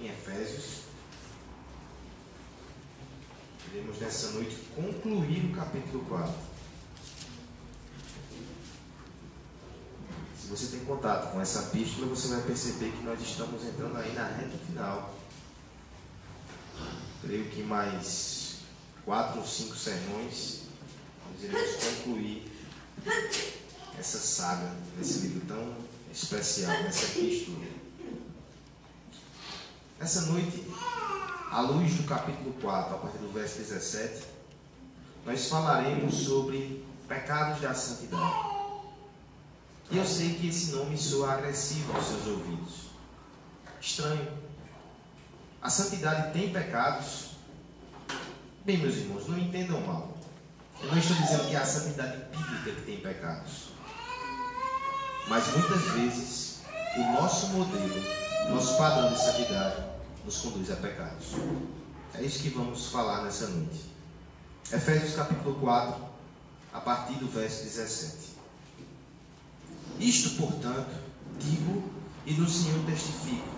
em Efésios. Iremos nessa noite concluir o capítulo 4. Se você tem contato com essa epístola, você vai perceber que nós estamos entrando aí na reta final. Creio que mais quatro ou cinco sermões nós iremos concluir essa saga, nesse livro tão especial, nessa epístola. Essa noite, à luz do capítulo 4, a partir do verso 17, nós falaremos sobre pecados da santidade. E eu sei que esse nome soa agressivo aos seus ouvidos. Estranho. A santidade tem pecados? Bem, meus irmãos, não entendam mal. Eu não estou dizendo que é a santidade bíblica que tem pecados. Mas muitas vezes o nosso modelo, nosso padrão de santidade nos conduz a pecados. É isso que vamos falar nessa noite. Efésios capítulo 4, a partir do verso 17. Isto, portanto, digo e no Senhor testifico,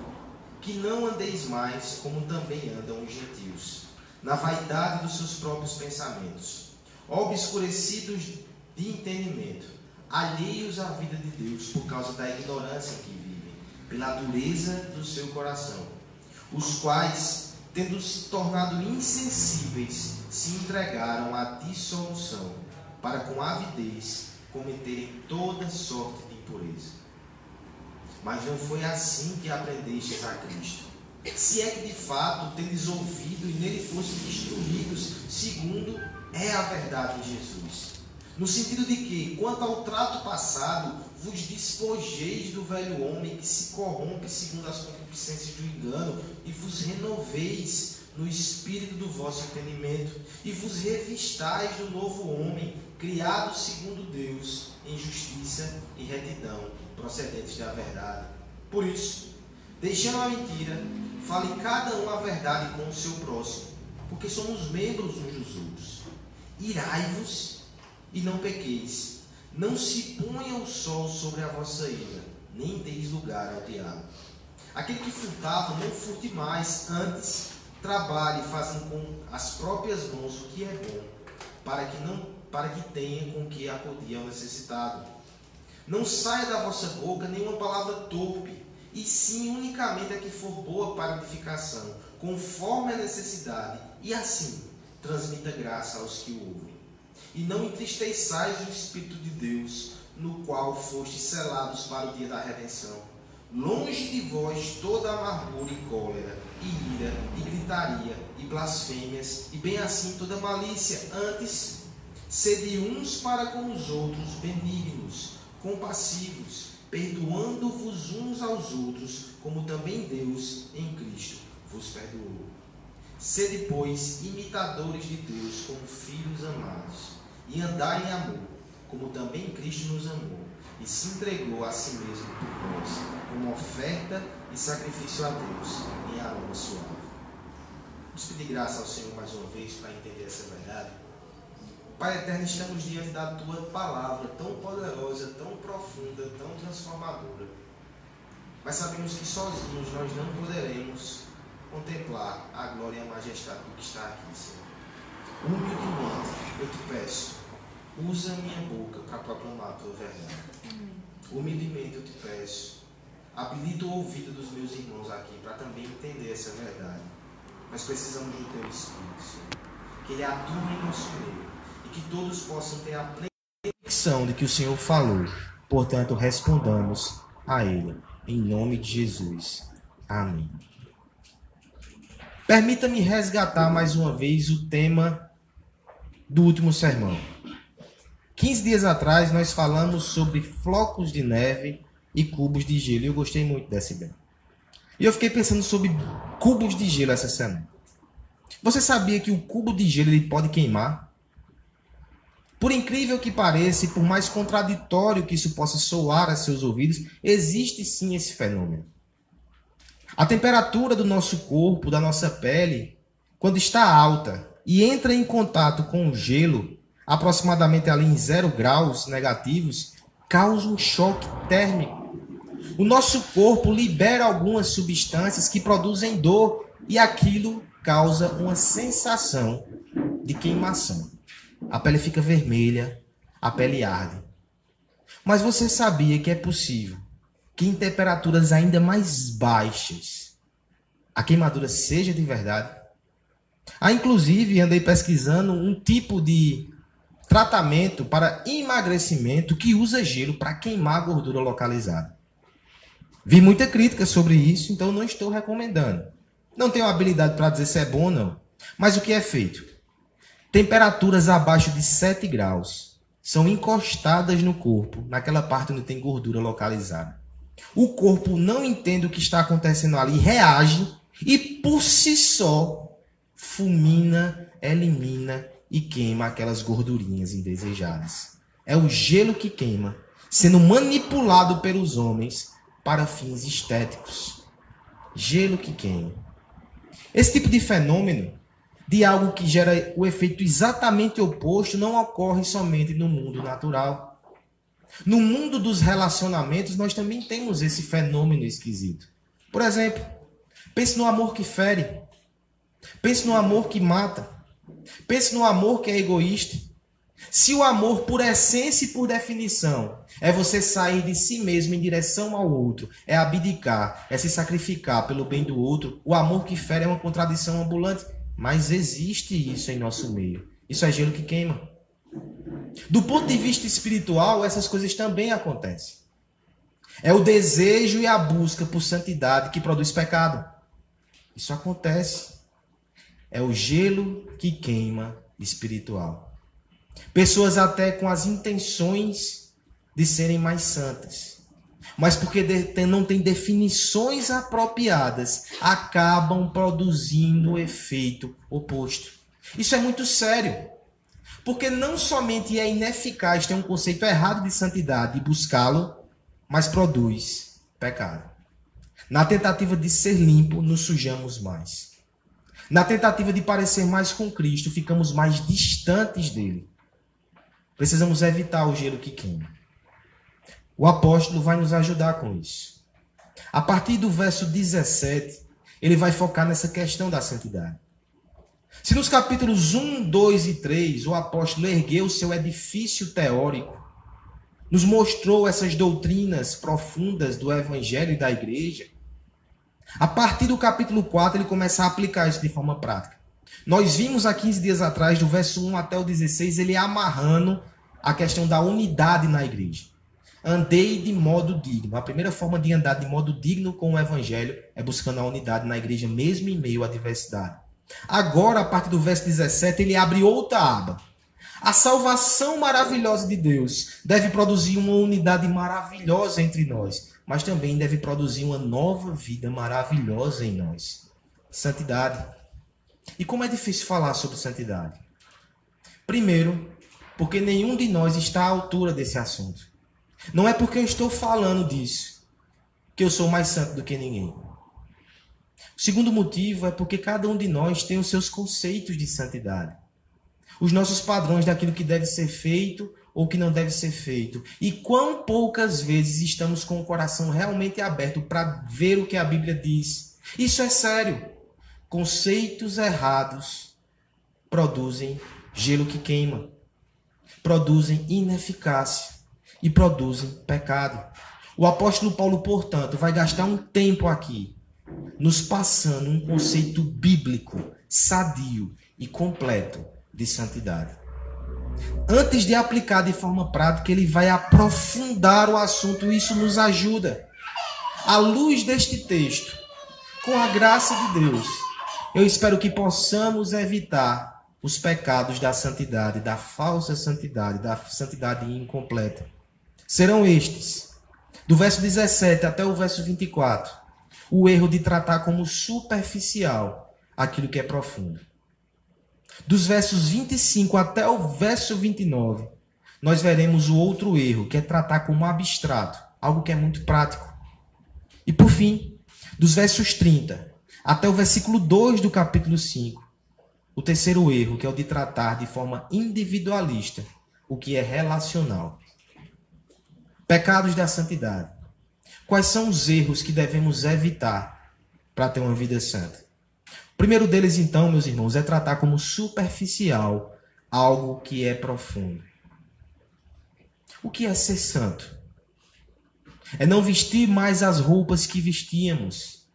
que não andeis mais como também andam os gentios, na vaidade dos seus próprios pensamentos, obscurecidos de entendimento, alheios à vida de Deus por causa da ignorância que vivem, pela dureza do seu coração os quais, tendo se tornado insensíveis, se entregaram à dissolução, para com avidez cometerem toda sorte de impureza. Mas não foi assim que aprendestes a Cristo. Se é que de fato tendes ouvido e nele fostes instruídos, segundo é a verdade de Jesus. No sentido de que, quanto ao trato passado, vos despojeis do velho homem que se corrompe segundo as concupiscências do engano, e vos renoveis no espírito do vosso entendimento, e vos revistais do novo homem, criado segundo Deus, em justiça e retidão, procedentes da verdade. Por isso, deixando a mentira, fale cada um a verdade com o seu próximo, porque somos membros uns dos outros. Irai-vos e não pequeis. Não se ponha o sol sobre a vossa ira, nem deis lugar ao diabo. Aquele que furtava, não furte mais, antes trabalhe fazendo com as próprias mãos o que é bom, para que não para que tenha com que acudir ao necessitado. Não saia da vossa boca nenhuma palavra torpe, e sim unicamente a que for boa para edificação, conforme a necessidade, e assim transmita graça aos que o ouvem. E não entristeçais o Espírito de Deus, no qual fostes selados para o dia da redenção. Longe de vós toda amargura e cólera, e ira, e gritaria, e blasfêmias, e bem assim toda malícia. Antes, sede uns para com os outros benignos, compassivos, perdoando-vos uns aos outros, como também Deus em Cristo vos perdoou. Sede, pois, imitadores de Deus como filhos amados e andar em amor, como também Cristo nos amou e se entregou a si mesmo por nós, como oferta e sacrifício a Deus em aroma suave. Vamos pedir graça ao Senhor mais uma vez para entender essa verdade. Pai eterno, estamos diante da tua palavra tão poderosa, tão profunda, tão transformadora. Mas sabemos que sozinhos nós não poderemos contemplar a glória e a majestade do que está aqui, Senhor. Humildemente, eu te peço, usa a minha boca para proclamar a tua verdade. Humildemente eu te peço, habilita o ouvido dos meus irmãos aqui para também entender essa verdade. Mas precisamos do teu Espírito, Senhor. Que ele atue em nosso meio e que todos possam ter a plena convicção de que o Senhor falou. Portanto, respondamos a ele. Em nome de Jesus. Amém. Permita-me resgatar mais uma vez o tema do último sermão. 15 dias atrás nós falamos sobre flocos de neve e cubos de gelo. E eu gostei muito dessa ideia. E eu fiquei pensando sobre cubos de gelo essa semana. Você sabia que o cubo de gelo ele pode queimar? Por incrível que pareça, e por mais contraditório que isso possa soar a seus ouvidos, existe sim esse fenômeno. A temperatura do nosso corpo, da nossa pele, quando está alta, e entra em contato com o gelo, aproximadamente ali em zero graus negativos, causa um choque térmico. O nosso corpo libera algumas substâncias que produzem dor e aquilo causa uma sensação de queimação. A pele fica vermelha, a pele arde. Mas você sabia que é possível que em temperaturas ainda mais baixas a queimadura seja de verdade? Há inclusive, andei pesquisando um tipo de tratamento para emagrecimento que usa gelo para queimar a gordura localizada. Vi muita crítica sobre isso, então não estou recomendando. Não tenho habilidade para dizer se é bom ou não. Mas o que é feito? Temperaturas abaixo de 7 graus são encostadas no corpo, naquela parte onde tem gordura localizada. O corpo não entende o que está acontecendo ali, reage e por si só fulmina, elimina e queima aquelas gordurinhas indesejadas. É o gelo que queima, sendo manipulado pelos homens para fins estéticos. Gelo que queima. Esse tipo de fenômeno, de algo que gera o efeito exatamente oposto, não ocorre somente no mundo natural. No mundo dos relacionamentos, nós também temos esse fenômeno esquisito. Por exemplo, pense no amor que fere. Pense no amor que mata. Pense no amor que é egoísta. Se o amor, por essência e por definição, é você sair de si mesmo em direção ao outro, é abdicar, é se sacrificar pelo bem do outro, o amor que fere é uma contradição ambulante. Mas existe isso em nosso meio. Isso é gelo que queima. Do ponto de vista espiritual, essas coisas também acontecem. É o desejo e a busca por santidade que produz pecado. Isso acontece. É o gelo que queima espiritual. Pessoas até com as intenções de serem mais santas, mas porque não têm definições apropriadas, acabam produzindo o efeito oposto. Isso é muito sério. Porque não somente é ineficaz ter um conceito errado de santidade e buscá-lo, mas produz pecado. Na tentativa de ser limpo, nos sujamos mais. Na tentativa de parecer mais com Cristo, ficamos mais distantes dele. Precisamos evitar o gelo que queima. O apóstolo vai nos ajudar com isso. A partir do verso 17, ele vai focar nessa questão da santidade. Se nos capítulos 1, 2 e 3 o apóstolo ergueu seu edifício teórico, nos mostrou essas doutrinas profundas do evangelho e da igreja, a partir do capítulo 4, ele começa a aplicar isso de forma prática. Nós vimos há 15 dias atrás, do verso 1 até o 16, ele amarrando a questão da unidade na igreja. Andei de modo digno. A primeira forma de andar de modo digno com o evangelho é buscando a unidade na igreja, mesmo em meio à diversidade. Agora, a partir do verso 17, ele abre outra aba. A salvação maravilhosa de Deus deve produzir uma unidade maravilhosa entre nós mas também deve produzir uma nova vida maravilhosa em nós. Santidade. E como é difícil falar sobre santidade? Primeiro, porque nenhum de nós está à altura desse assunto. Não é porque eu estou falando disso que eu sou mais santo do que ninguém. O segundo motivo é porque cada um de nós tem os seus conceitos de santidade. Os nossos padrões daquilo que deve ser feito ou que não deve ser feito. E quão poucas vezes estamos com o coração realmente aberto para ver o que a Bíblia diz. Isso é sério. Conceitos errados produzem gelo que queima, produzem ineficácia e produzem pecado. O apóstolo Paulo, portanto, vai gastar um tempo aqui nos passando um conceito bíblico, sadio e completo de santidade antes de aplicar de forma prática, ele vai aprofundar o assunto. Isso nos ajuda. À luz deste texto, com a graça de Deus, eu espero que possamos evitar os pecados da santidade, da falsa santidade, da santidade incompleta. Serão estes, do verso 17 até o verso 24, o erro de tratar como superficial aquilo que é profundo dos versos 25 até o verso 29, nós veremos o outro erro, que é tratar como abstrato, algo que é muito prático. E por fim, dos versos 30 até o versículo 2 do capítulo 5, o terceiro erro, que é o de tratar de forma individualista o que é relacional. Pecados da santidade. quais são os erros que devemos evitar para ter uma vida santa. O primeiro deles, então, meus irmãos, é tratar como superficial algo que é profundo. O que é ser santo? É não vestir mais as roupas que vestíamos.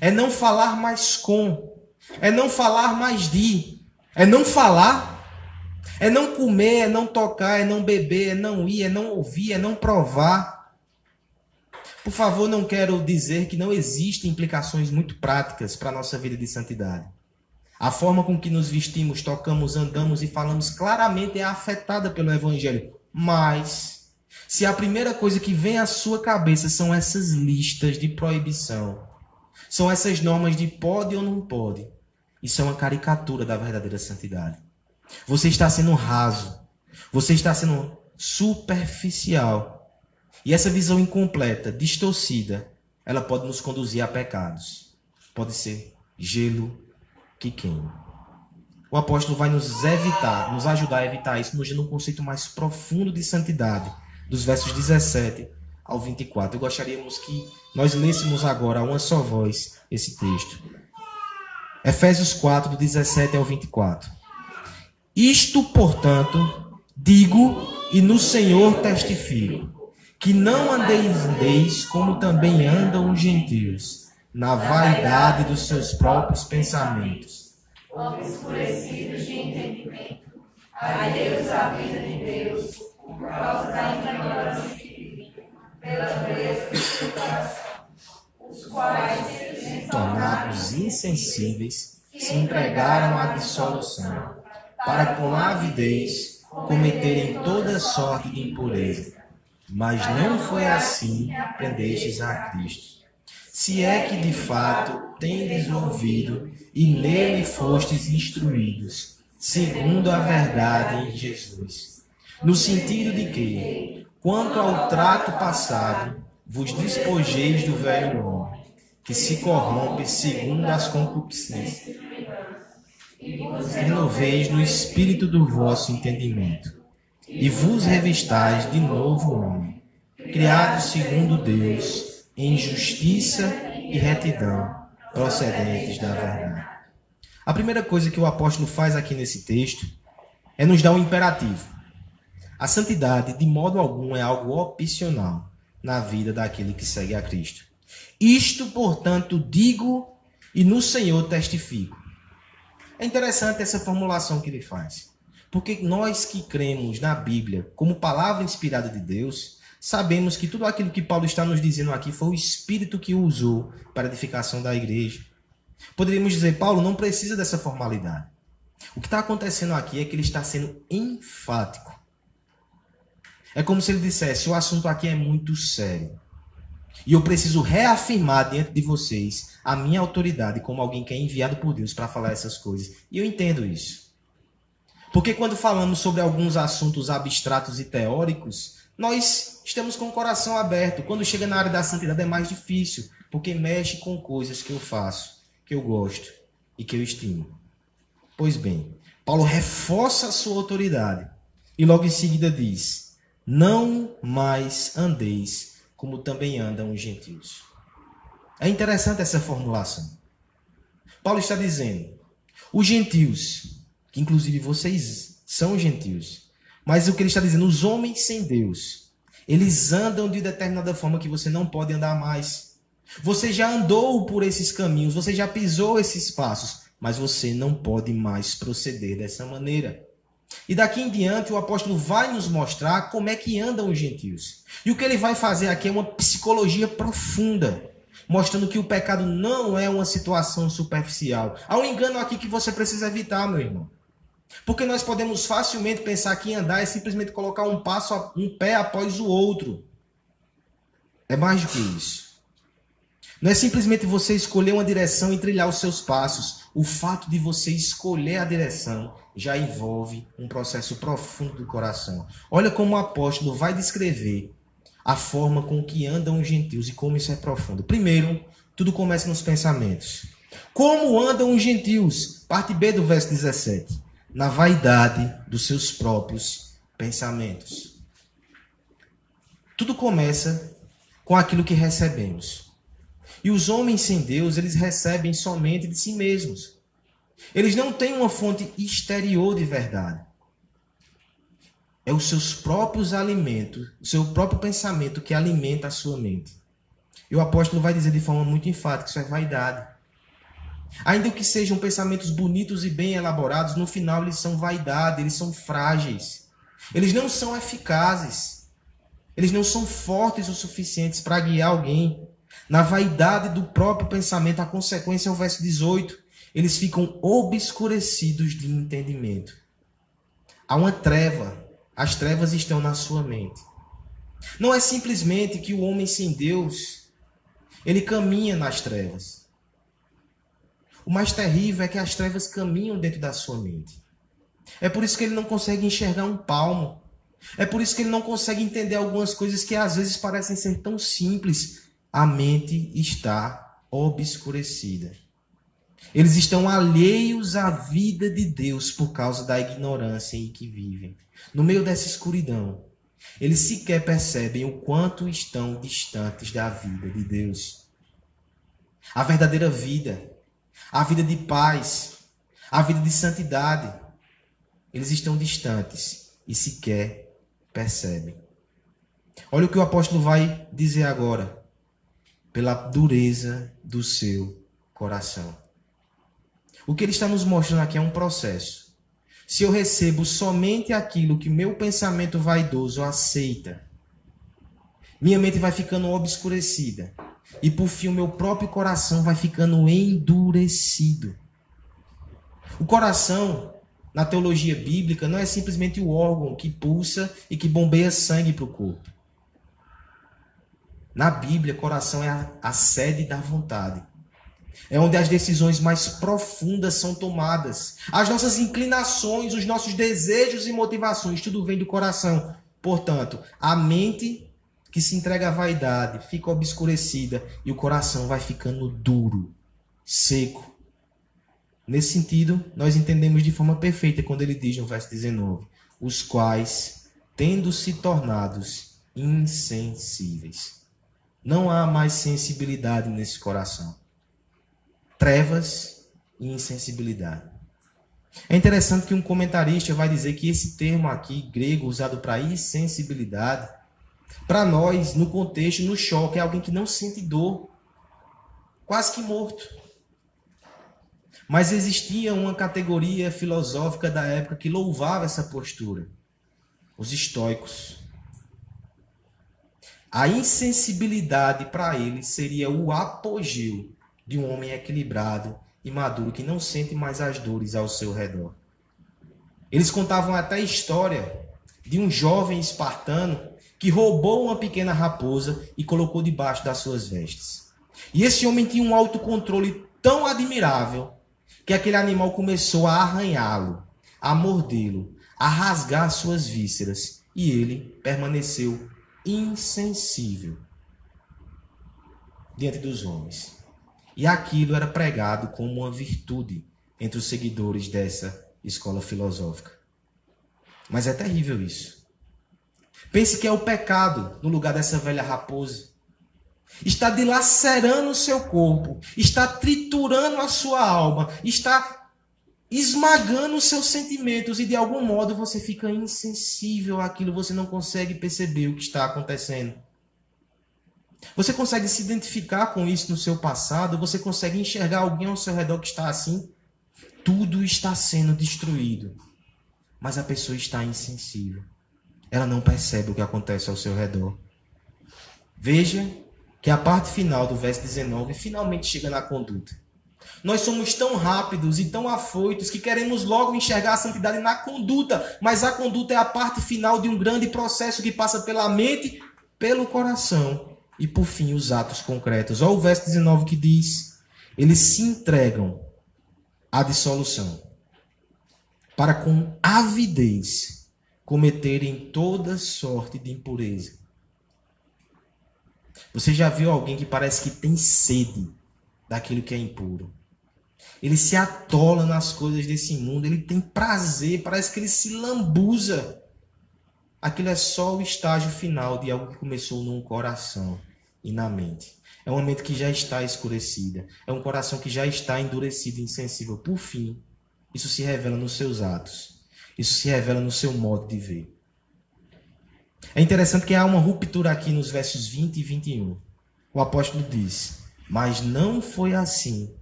É não falar mais com. É não falar mais de. É não falar. É não comer, é não tocar, é não beber, é não ir, é não ouvir, é não provar. Por favor, não quero dizer que não existem implicações muito práticas para a nossa vida de santidade. A forma com que nos vestimos, tocamos, andamos e falamos claramente é afetada pelo Evangelho. Mas, se a primeira coisa que vem à sua cabeça são essas listas de proibição, são essas normas de pode ou não pode, isso é uma caricatura da verdadeira santidade. Você está sendo raso. Você está sendo superficial. E essa visão incompleta, distorcida, ela pode nos conduzir a pecados. Pode ser gelo que queima. O apóstolo vai nos evitar, nos ajudar a evitar isso, nos dando um conceito mais profundo de santidade, dos versos 17 ao 24. Eu gostaríamos que nós lêssemos agora a uma só voz esse texto. Efésios 4, do 17 ao 24. Isto, portanto, digo e no Senhor testifico, que não andeis como também andam os gentios, na vaidade dos seus próprios pensamentos. Obscurecidos de entendimento, alheios à vida de Deus, por causa da ignorância que vivem, pela dureza do seu coração, os quais, tornados insensíveis, se entregaram à dissolução para com avidez cometerem toda sorte de impureza. Mas não foi assim que aprendestes a Cristo. Se é que de fato tendes ouvido e nele fostes instruídos, segundo a verdade em Jesus. No sentido de que, quanto ao trato passado, vos despojeis do velho homem, que se corrompe segundo as concupiscências renoveis no espírito do vosso entendimento, e vos revistais de novo homem, criado segundo Deus, em justiça e retidão, procedentes da verdade. A primeira coisa que o apóstolo faz aqui nesse texto é nos dar um imperativo. A santidade, de modo algum, é algo opcional na vida daquele que segue a Cristo. Isto, portanto, digo e no Senhor testifico é interessante essa formulação que ele faz. Porque nós que cremos na Bíblia como palavra inspirada de Deus, sabemos que tudo aquilo que Paulo está nos dizendo aqui foi o Espírito que usou para a edificação da igreja. Poderíamos dizer, Paulo não precisa dessa formalidade. O que está acontecendo aqui é que ele está sendo enfático. É como se ele dissesse: o assunto aqui é muito sério. E eu preciso reafirmar diante de vocês a minha autoridade como alguém que é enviado por Deus para falar essas coisas. E eu entendo isso. Porque quando falamos sobre alguns assuntos abstratos e teóricos, nós estamos com o coração aberto. Quando chega na área da santidade é mais difícil, porque mexe com coisas que eu faço, que eu gosto e que eu estimo. Pois bem, Paulo reforça a sua autoridade e logo em seguida diz: Não mais andeis como também andam os gentios. É interessante essa formulação. Paulo está dizendo: os gentios, que inclusive vocês são gentios, mas o que ele está dizendo, os homens sem Deus, eles andam de determinada forma que você não pode andar mais. Você já andou por esses caminhos, você já pisou esses passos, mas você não pode mais proceder dessa maneira. E daqui em diante o apóstolo vai nos mostrar como é que andam os gentios. E o que ele vai fazer aqui é uma psicologia profunda, mostrando que o pecado não é uma situação superficial. Há um engano aqui que você precisa evitar, meu irmão. Porque nós podemos facilmente pensar que andar é simplesmente colocar um passo, um pé após o outro. É mais do que isso. Não é simplesmente você escolher uma direção e trilhar os seus passos. O fato de você escolher a direção já envolve um processo profundo do coração. Olha como o apóstolo vai descrever a forma com que andam os gentios e como isso é profundo. Primeiro, tudo começa nos pensamentos. Como andam os gentios? Parte B do verso 17. Na vaidade dos seus próprios pensamentos. Tudo começa com aquilo que recebemos. E os homens sem Deus, eles recebem somente de si mesmos. Eles não têm uma fonte exterior de verdade. É os seus próprios alimentos, o seu próprio pensamento que alimenta a sua mente. E o apóstolo vai dizer de forma muito enfática: isso é vaidade. Ainda que sejam pensamentos bonitos e bem elaborados, no final eles são vaidade, eles são frágeis. Eles não são eficazes. Eles não são fortes o suficientes para guiar alguém. Na vaidade do próprio pensamento, a consequência é o verso 18. Eles ficam obscurecidos de entendimento. Há uma treva. As trevas estão na sua mente. Não é simplesmente que o homem sem Deus, ele caminha nas trevas. O mais terrível é que as trevas caminham dentro da sua mente. É por isso que ele não consegue enxergar um palmo. É por isso que ele não consegue entender algumas coisas que às vezes parecem ser tão simples. A mente está obscurecida. Eles estão alheios à vida de Deus por causa da ignorância em que vivem. No meio dessa escuridão, eles sequer percebem o quanto estão distantes da vida de Deus. A verdadeira vida, a vida de paz, a vida de santidade, eles estão distantes e sequer percebem. Olha o que o apóstolo vai dizer agora. Pela dureza do seu coração. O que ele está nos mostrando aqui é um processo. Se eu recebo somente aquilo que meu pensamento vaidoso aceita, minha mente vai ficando obscurecida. E por fim, o meu próprio coração vai ficando endurecido. O coração na teologia bíblica não é simplesmente o órgão que pulsa e que bombeia sangue para o corpo. Na Bíblia, coração é a, a sede da vontade. É onde as decisões mais profundas são tomadas. As nossas inclinações, os nossos desejos e motivações, tudo vem do coração. Portanto, a mente que se entrega à vaidade fica obscurecida e o coração vai ficando duro, seco, Nesse sentido, nós entendemos de forma perfeita quando ele diz no verso 19: os quais, tendo se tornados insensíveis. Não há mais sensibilidade nesse coração. Trevas e insensibilidade. É interessante que um comentarista vai dizer que esse termo aqui, grego, usado para insensibilidade, para nós, no contexto, no choque, é alguém que não sente dor, quase que morto. Mas existia uma categoria filosófica da época que louvava essa postura: os estoicos. A insensibilidade para eles seria o apogeu de um homem equilibrado e maduro que não sente mais as dores ao seu redor. Eles contavam até a história de um jovem espartano que roubou uma pequena raposa e colocou debaixo das suas vestes. E esse homem tinha um autocontrole tão admirável que aquele animal começou a arranhá-lo, a mordê-lo, a rasgar suas vísceras, e ele permaneceu insensível diante dos homens. E aquilo era pregado como uma virtude entre os seguidores dessa escola filosófica. Mas é terrível isso. Pense que é o pecado no lugar dessa velha raposa está dilacerando o seu corpo, está triturando a sua alma, está esmagando os seus sentimentos e de algum modo você fica insensível àquilo, você não consegue perceber o que está acontecendo. Você consegue se identificar com isso no seu passado? Você consegue enxergar alguém ao seu redor que está assim? Tudo está sendo destruído, mas a pessoa está insensível. Ela não percebe o que acontece ao seu redor. Veja que a parte final do verso 19 finalmente chega na conduta. Nós somos tão rápidos e tão afoitos que queremos logo enxergar a santidade na conduta, mas a conduta é a parte final de um grande processo que passa pela mente, pelo coração e por fim os atos concretos. Olha o verso 19 que diz: eles se entregam à dissolução para com avidez cometerem toda sorte de impureza você já viu alguém que parece que tem sede daquilo que é impuro? Ele se atola nas coisas desse mundo, ele tem prazer, parece que ele se lambuza. Aquilo é só o estágio final de algo que começou num coração e na mente. É uma mente que já está escurecida. É um coração que já está endurecido e insensível. Por fim, isso se revela nos seus atos. Isso se revela no seu modo de ver. É interessante que há uma ruptura aqui nos versos 20 e 21. O apóstolo diz: Mas não foi assim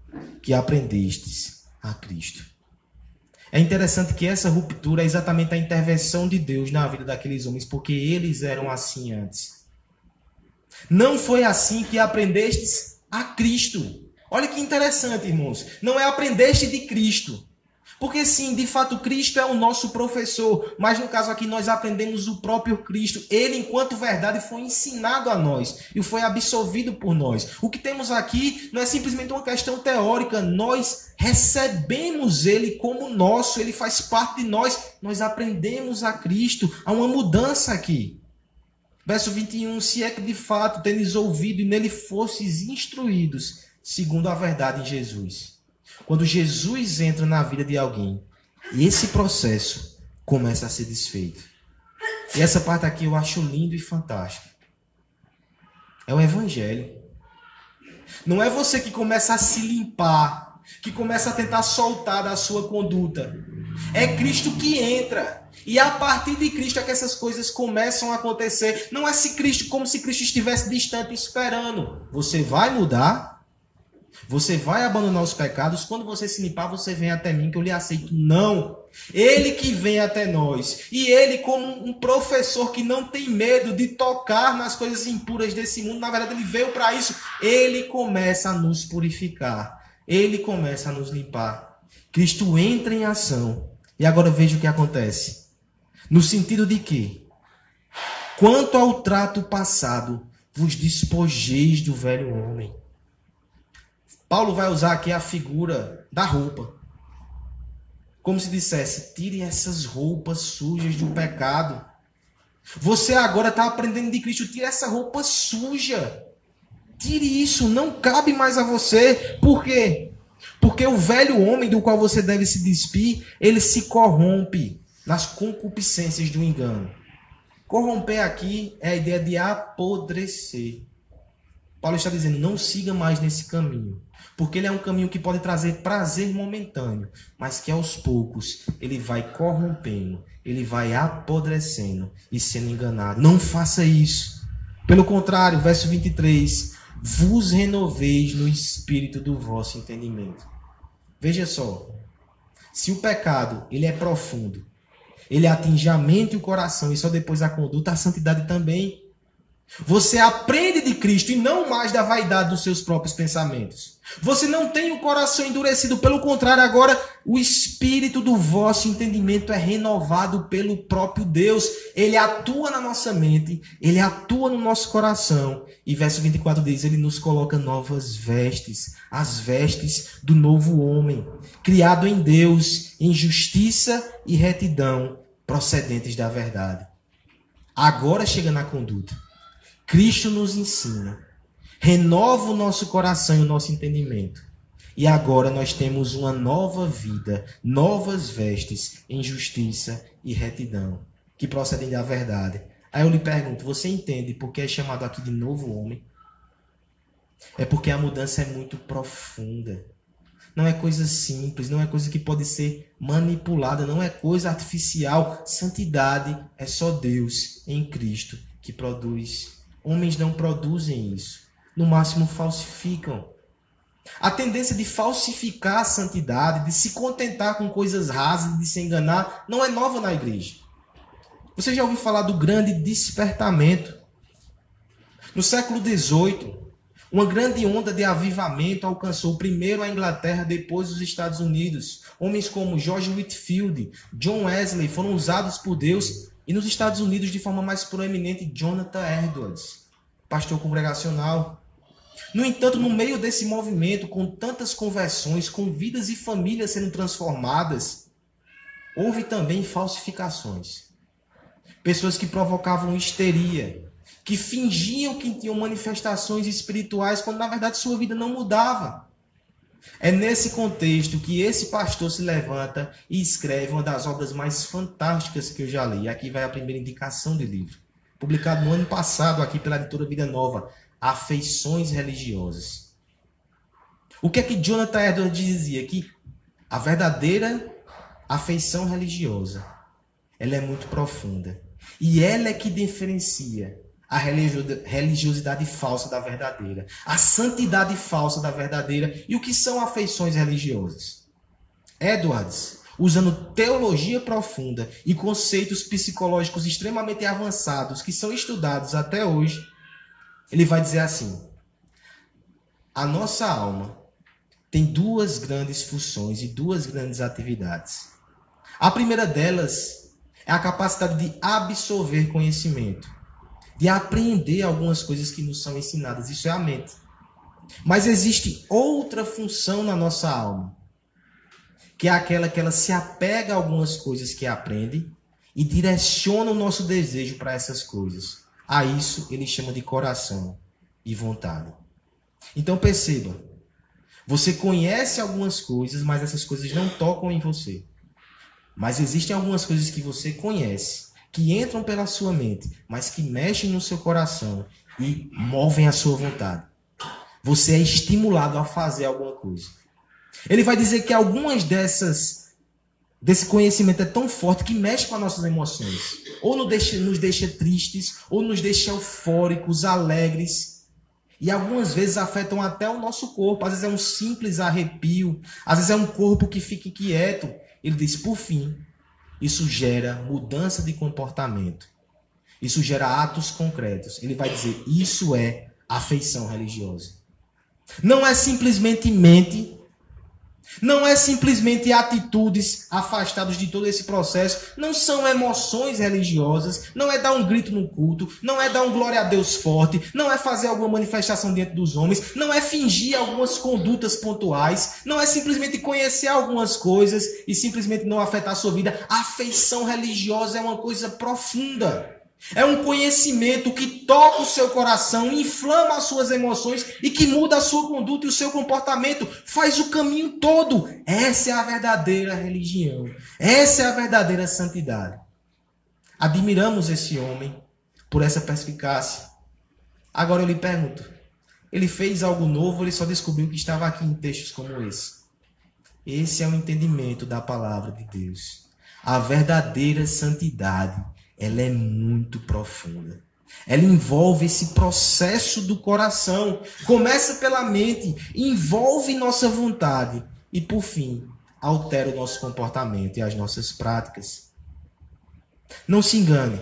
que aprendestes a Cristo. É interessante que essa ruptura é exatamente a intervenção de Deus na vida daqueles homens, porque eles eram assim antes. Não foi assim que aprendestes a Cristo. Olha que interessante, irmãos. Não é aprendeste de Cristo. Porque sim, de fato, Cristo é o nosso professor, mas no caso aqui nós aprendemos o próprio Cristo. Ele, enquanto verdade, foi ensinado a nós e foi absolvido por nós. O que temos aqui não é simplesmente uma questão teórica, nós recebemos ele como nosso, ele faz parte de nós. Nós aprendemos a Cristo, há uma mudança aqui. Verso 21: Se é que de fato tendes ouvido e nele fostes instruídos, segundo a verdade em Jesus. Quando Jesus entra na vida de alguém, esse processo começa a ser desfeito. E essa parte aqui eu acho lindo e fantástico. É o evangelho. Não é você que começa a se limpar, que começa a tentar soltar da sua conduta. É Cristo que entra. E a partir de Cristo é que essas coisas começam a acontecer. Não é se Cristo como se Cristo estivesse distante esperando. Você vai mudar, você vai abandonar os pecados, quando você se limpar, você vem até mim que eu lhe aceito. Não. Ele que vem até nós. E ele, como um professor que não tem medo de tocar nas coisas impuras desse mundo, na verdade, ele veio para isso. Ele começa a nos purificar. Ele começa a nos limpar. Cristo entra em ação. E agora veja o que acontece. No sentido de que, quanto ao trato passado, vos despojeis do velho homem Paulo vai usar aqui a figura da roupa. Como se dissesse: tire essas roupas sujas do pecado. Você agora está aprendendo de Cristo, tire essa roupa suja. Tire isso, não cabe mais a você. Por quê? Porque o velho homem do qual você deve se despir, ele se corrompe nas concupiscências do engano. Corromper aqui é a ideia de apodrecer. Paulo está dizendo: não siga mais nesse caminho. Porque ele é um caminho que pode trazer prazer momentâneo, mas que aos poucos ele vai corrompendo, ele vai apodrecendo e sendo enganado. Não faça isso. Pelo contrário, verso 23: vos renoveis no espírito do vosso entendimento. Veja só, se o pecado ele é profundo, ele atinge a mente e o coração e só depois a conduta, a santidade também. Você aprende de Cristo e não mais da vaidade dos seus próprios pensamentos. Você não tem o coração endurecido, pelo contrário, agora o espírito do vosso entendimento é renovado pelo próprio Deus. Ele atua na nossa mente, ele atua no nosso coração. E verso 24 diz: Ele nos coloca novas vestes, as vestes do novo homem, criado em Deus, em justiça e retidão, procedentes da verdade. Agora chega na conduta. Cristo nos ensina renova o nosso coração e o nosso entendimento. E agora nós temos uma nova vida, novas vestes em justiça e retidão, que procedem da verdade. Aí eu lhe pergunto: você entende por que é chamado aqui de novo homem? É porque a mudança é muito profunda. Não é coisa simples, não é coisa que pode ser manipulada, não é coisa artificial. Santidade é só Deus em Cristo que produz. Homens não produzem isso no máximo falsificam. A tendência de falsificar a santidade, de se contentar com coisas rasas, de se enganar, não é nova na igreja. Você já ouviu falar do grande despertamento? No século XVIII, uma grande onda de avivamento alcançou primeiro a Inglaterra, depois os Estados Unidos. Homens como George Whitfield, John Wesley foram usados por Deus e nos Estados Unidos de forma mais proeminente Jonathan Edwards, pastor congregacional. No entanto, no meio desse movimento, com tantas conversões, com vidas e famílias sendo transformadas, houve também falsificações. Pessoas que provocavam histeria, que fingiam que tinham manifestações espirituais, quando na verdade sua vida não mudava. É nesse contexto que esse pastor se levanta e escreve uma das obras mais fantásticas que eu já li. Aqui vai a primeira indicação de livro, publicado no ano passado aqui pela editora Vida Nova, afeições religiosas. O que é que Jonathan Edwards dizia? Que a verdadeira afeição religiosa, ela é muito profunda. E ela é que diferencia a religiosidade falsa da verdadeira, a santidade falsa da verdadeira e o que são afeições religiosas. Edwards, usando teologia profunda e conceitos psicológicos extremamente avançados que são estudados até hoje, ele vai dizer assim: a nossa alma tem duas grandes funções e duas grandes atividades. A primeira delas é a capacidade de absorver conhecimento, de aprender algumas coisas que nos são ensinadas. Isso é a mente. Mas existe outra função na nossa alma, que é aquela que ela se apega a algumas coisas que aprende e direciona o nosso desejo para essas coisas. A isso ele chama de coração e vontade. Então perceba, você conhece algumas coisas, mas essas coisas não tocam em você. Mas existem algumas coisas que você conhece, que entram pela sua mente, mas que mexem no seu coração e movem a sua vontade. Você é estimulado a fazer alguma coisa. Ele vai dizer que algumas dessas desse conhecimento é tão forte que mexe com as nossas emoções. Ou nos deixa, nos deixa tristes, ou nos deixa eufóricos, alegres. E algumas vezes afetam até o nosso corpo. Às vezes é um simples arrepio, às vezes é um corpo que fica inquieto. Ele diz, por fim, isso gera mudança de comportamento. Isso gera atos concretos. Ele vai dizer, isso é afeição religiosa. Não é simplesmente mente não é simplesmente atitudes afastadas de todo esse processo, não são emoções religiosas, não é dar um grito no culto, não é dar um glória a Deus forte, não é fazer alguma manifestação dentro dos homens, não é fingir algumas condutas pontuais, não é simplesmente conhecer algumas coisas e simplesmente não afetar a sua vida. A afeição religiosa é uma coisa profunda. É um conhecimento que toca o seu coração, inflama as suas emoções e que muda a sua conduta e o seu comportamento, faz o caminho todo. Essa é a verdadeira religião. Essa é a verdadeira santidade. Admiramos esse homem por essa perspicácia. Agora eu lhe pergunto: ele fez algo novo ele só descobriu que estava aqui em textos como esse? Esse é o entendimento da palavra de Deus. A verdadeira santidade ela é muito profunda. Ela envolve esse processo do coração. Começa pela mente, envolve nossa vontade e, por fim, altera o nosso comportamento e as nossas práticas. Não se engane.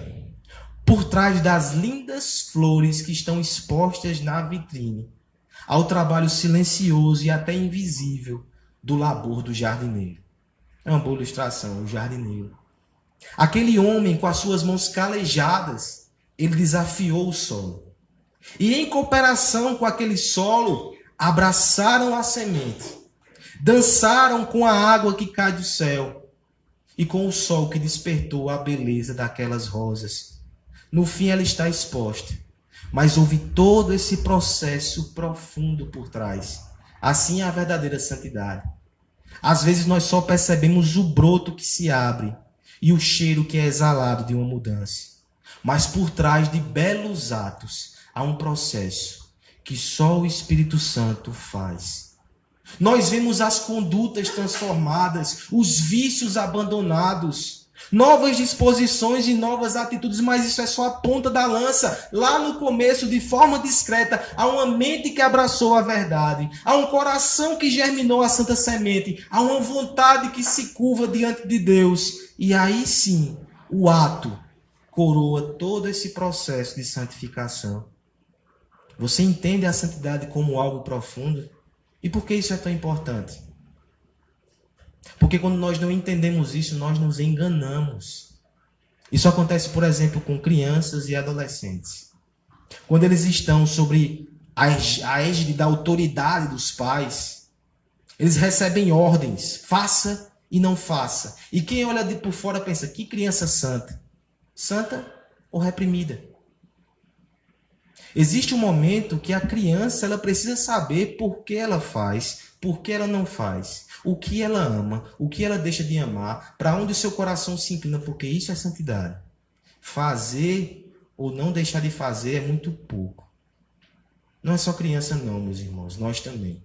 Por trás das lindas flores que estão expostas na vitrine, ao trabalho silencioso e até invisível do labor do jardineiro. É uma boa ilustração, o jardineiro. Aquele homem, com as suas mãos calejadas, ele desafiou o solo. E em cooperação com aquele solo, abraçaram a semente, dançaram com a água que cai do céu e com o sol que despertou a beleza daquelas rosas. No fim, ela está exposta, mas houve todo esse processo profundo por trás. Assim é a verdadeira santidade. Às vezes nós só percebemos o broto que se abre e o cheiro que é exalado de uma mudança. Mas por trás de belos atos há um processo que só o Espírito Santo faz. Nós vemos as condutas transformadas, os vícios abandonados, novas disposições e novas atitudes, mas isso é só a ponta da lança. Lá no começo, de forma discreta, há uma mente que abraçou a verdade, há um coração que germinou a santa semente, há uma vontade que se curva diante de Deus e aí sim, o ato coroa todo esse processo de santificação. Você entende a santidade como algo profundo? E por que isso é tão importante? Porque quando nós não entendemos isso, nós nos enganamos. Isso acontece, por exemplo, com crianças e adolescentes. Quando eles estão sobre a égide da autoridade dos pais, eles recebem ordens: faça e não faça. E quem olha de por fora pensa: que criança santa? Santa ou reprimida? Existe um momento que a criança ela precisa saber por que ela faz, por que ela não faz, o que ela ama, o que ela deixa de amar, para onde o seu coração se inclina, porque isso é santidade. Fazer ou não deixar de fazer é muito pouco. Não é só criança, não, meus irmãos, nós também.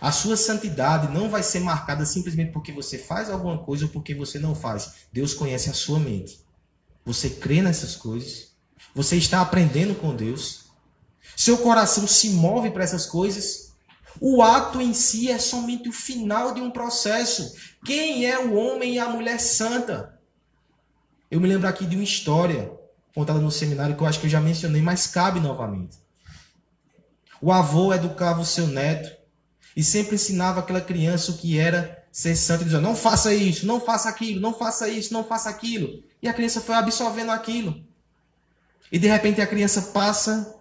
A sua santidade não vai ser marcada simplesmente porque você faz alguma coisa ou porque você não faz. Deus conhece a sua mente. Você crê nessas coisas. Você está aprendendo com Deus. Seu coração se move para essas coisas. O ato em si é somente o final de um processo. Quem é o homem e a mulher santa? Eu me lembro aqui de uma história contada no seminário que eu acho que eu já mencionei, mas cabe novamente. O avô educava o seu neto e sempre ensinava aquela criança o que era ser santo, dizendo: não faça isso, não faça aquilo, não faça isso, não faça aquilo. E a criança foi absorvendo aquilo. E de repente a criança passa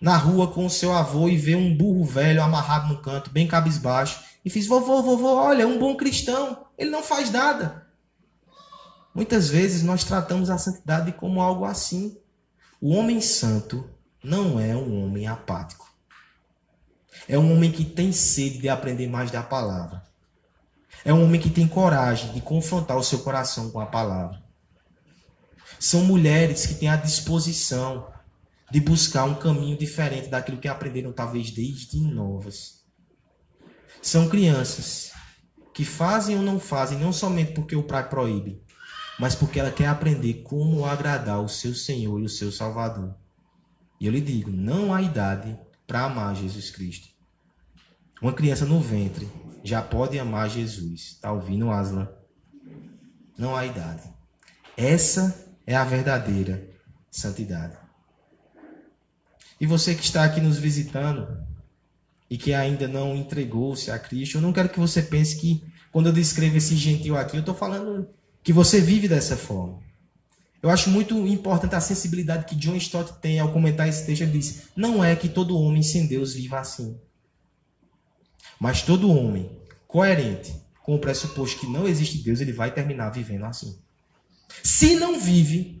na rua com o seu avô e vê um burro velho amarrado no canto, bem cabisbaixo, e diz: vovô, vovô, olha, é um bom cristão, ele não faz nada. Muitas vezes nós tratamos a santidade como algo assim. O homem santo não é um homem apático. É um homem que tem sede de aprender mais da palavra. É um homem que tem coragem de confrontar o seu coração com a palavra. São mulheres que têm a disposição de buscar um caminho diferente daquilo que aprenderam talvez desde novas. São crianças que fazem ou não fazem não somente porque o pai proíbe, mas porque ela quer aprender como agradar o seu Senhor e o seu Salvador. E eu lhe digo, não há idade para amar Jesus Cristo. Uma criança no ventre já pode amar Jesus. Está ouvindo, Aslan? Não há idade. Essa é a verdadeira santidade. E você que está aqui nos visitando e que ainda não entregou-se a Cristo, eu não quero que você pense que quando eu descrevo esse gentil aqui, eu estou falando que você vive dessa forma. Eu acho muito importante a sensibilidade que John Stott tem ao comentar esse texto. Ele diz: Não é que todo homem sem Deus viva assim. Mas todo homem coerente com o pressuposto que não existe Deus, ele vai terminar vivendo assim. Se não vive,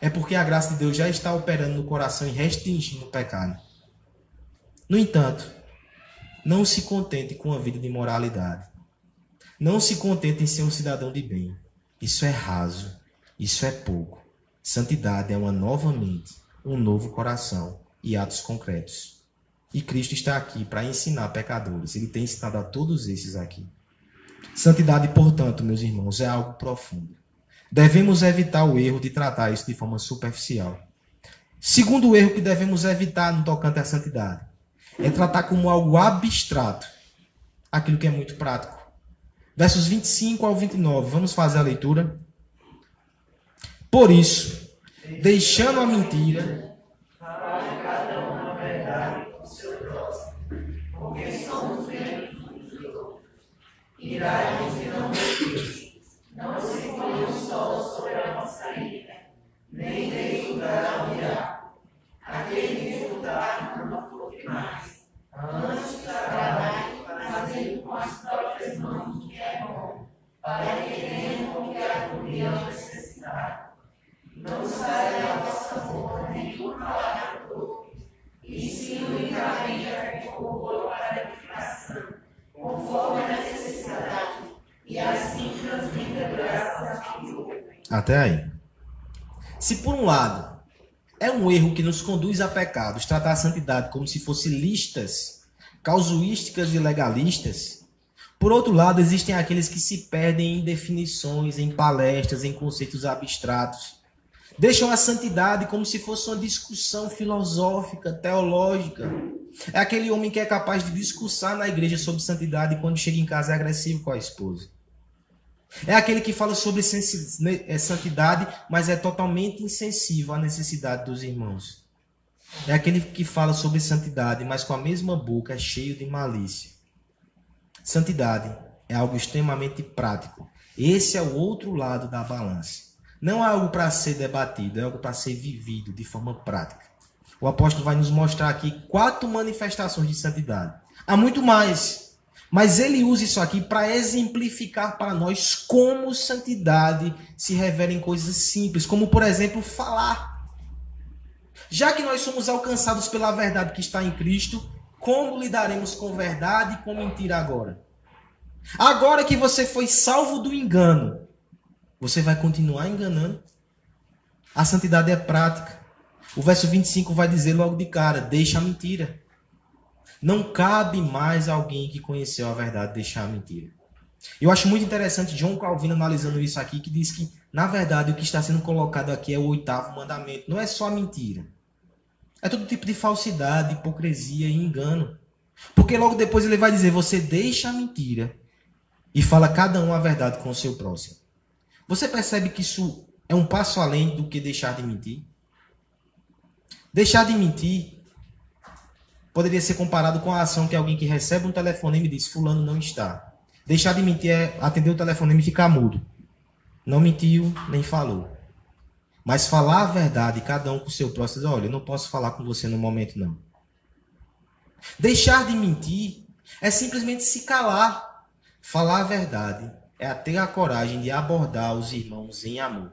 é porque a graça de Deus já está operando no coração e restringindo o pecado. No entanto, não se contente com a vida de moralidade. Não se contente em ser um cidadão de bem. Isso é raso isso é pouco. Santidade é uma nova mente, um novo coração e atos concretos. E Cristo está aqui para ensinar pecadores. Ele tem ensinado a todos esses aqui. Santidade, portanto, meus irmãos, é algo profundo. Devemos evitar o erro de tratar isso de forma superficial. Segundo erro que devemos evitar no tocante à santidade é tratar como algo abstrato aquilo que é muito prático. Versos 25 ao 29, vamos fazer a leitura. Por isso, deixando a mentira, Irai-nos e não. Não se põe o sol sobre a nossa ira, nem dê lugar ao irá. Aquele que lutar não for mais. Antes trabalhe, fazendo com as próprias mãos o que é bom, para que tenham com que a comunhão necessitar não saia da vossa boca nenhuma palavra e sim unicamente a que para a edificação, conforme a necessidade, e assim transmita graças. Até aí. Se por um lado é um erro que nos conduz a pecados, tratar a santidade como se fosse listas causuísticas e legalistas, por outro lado, existem aqueles que se perdem em definições, em palestras, em conceitos abstratos, Deixam a santidade como se fosse uma discussão filosófica, teológica. É aquele homem que é capaz de discursar na igreja sobre santidade quando chega em casa é agressivo com a esposa. É aquele que fala sobre é, santidade, mas é totalmente insensível à necessidade dos irmãos. É aquele que fala sobre santidade, mas com a mesma boca é cheio de malícia. Santidade é algo extremamente prático. Esse é o outro lado da balança. Não é algo para ser debatido, é algo para ser vivido de forma prática. O apóstolo vai nos mostrar aqui quatro manifestações de santidade. Há muito mais, mas ele usa isso aqui para exemplificar para nós como santidade se revela em coisas simples, como por exemplo falar. Já que nós somos alcançados pela verdade que está em Cristo, como lidaremos com verdade e com mentira agora? Agora que você foi salvo do engano, você vai continuar enganando. A santidade é prática. O verso 25 vai dizer logo de cara: deixa a mentira. Não cabe mais alguém que conheceu a verdade deixar a mentira. Eu acho muito interessante João Calvino analisando isso aqui, que diz que, na verdade, o que está sendo colocado aqui é o oitavo mandamento. Não é só mentira. É todo tipo de falsidade, hipocrisia e engano. Porque logo depois ele vai dizer: você deixa a mentira e fala cada um a verdade com o seu próximo. Você percebe que isso é um passo além do que deixar de mentir? Deixar de mentir poderia ser comparado com a ação que alguém que recebe um telefonema e diz: Fulano não está. Deixar de mentir é atender o telefonema e ficar mudo. Não mentiu, nem falou. Mas falar a verdade, cada um com o seu próximo, diz, olha, eu não posso falar com você no momento, não. Deixar de mentir é simplesmente se calar. Falar a verdade é ter a coragem de abordar os irmãos em amor.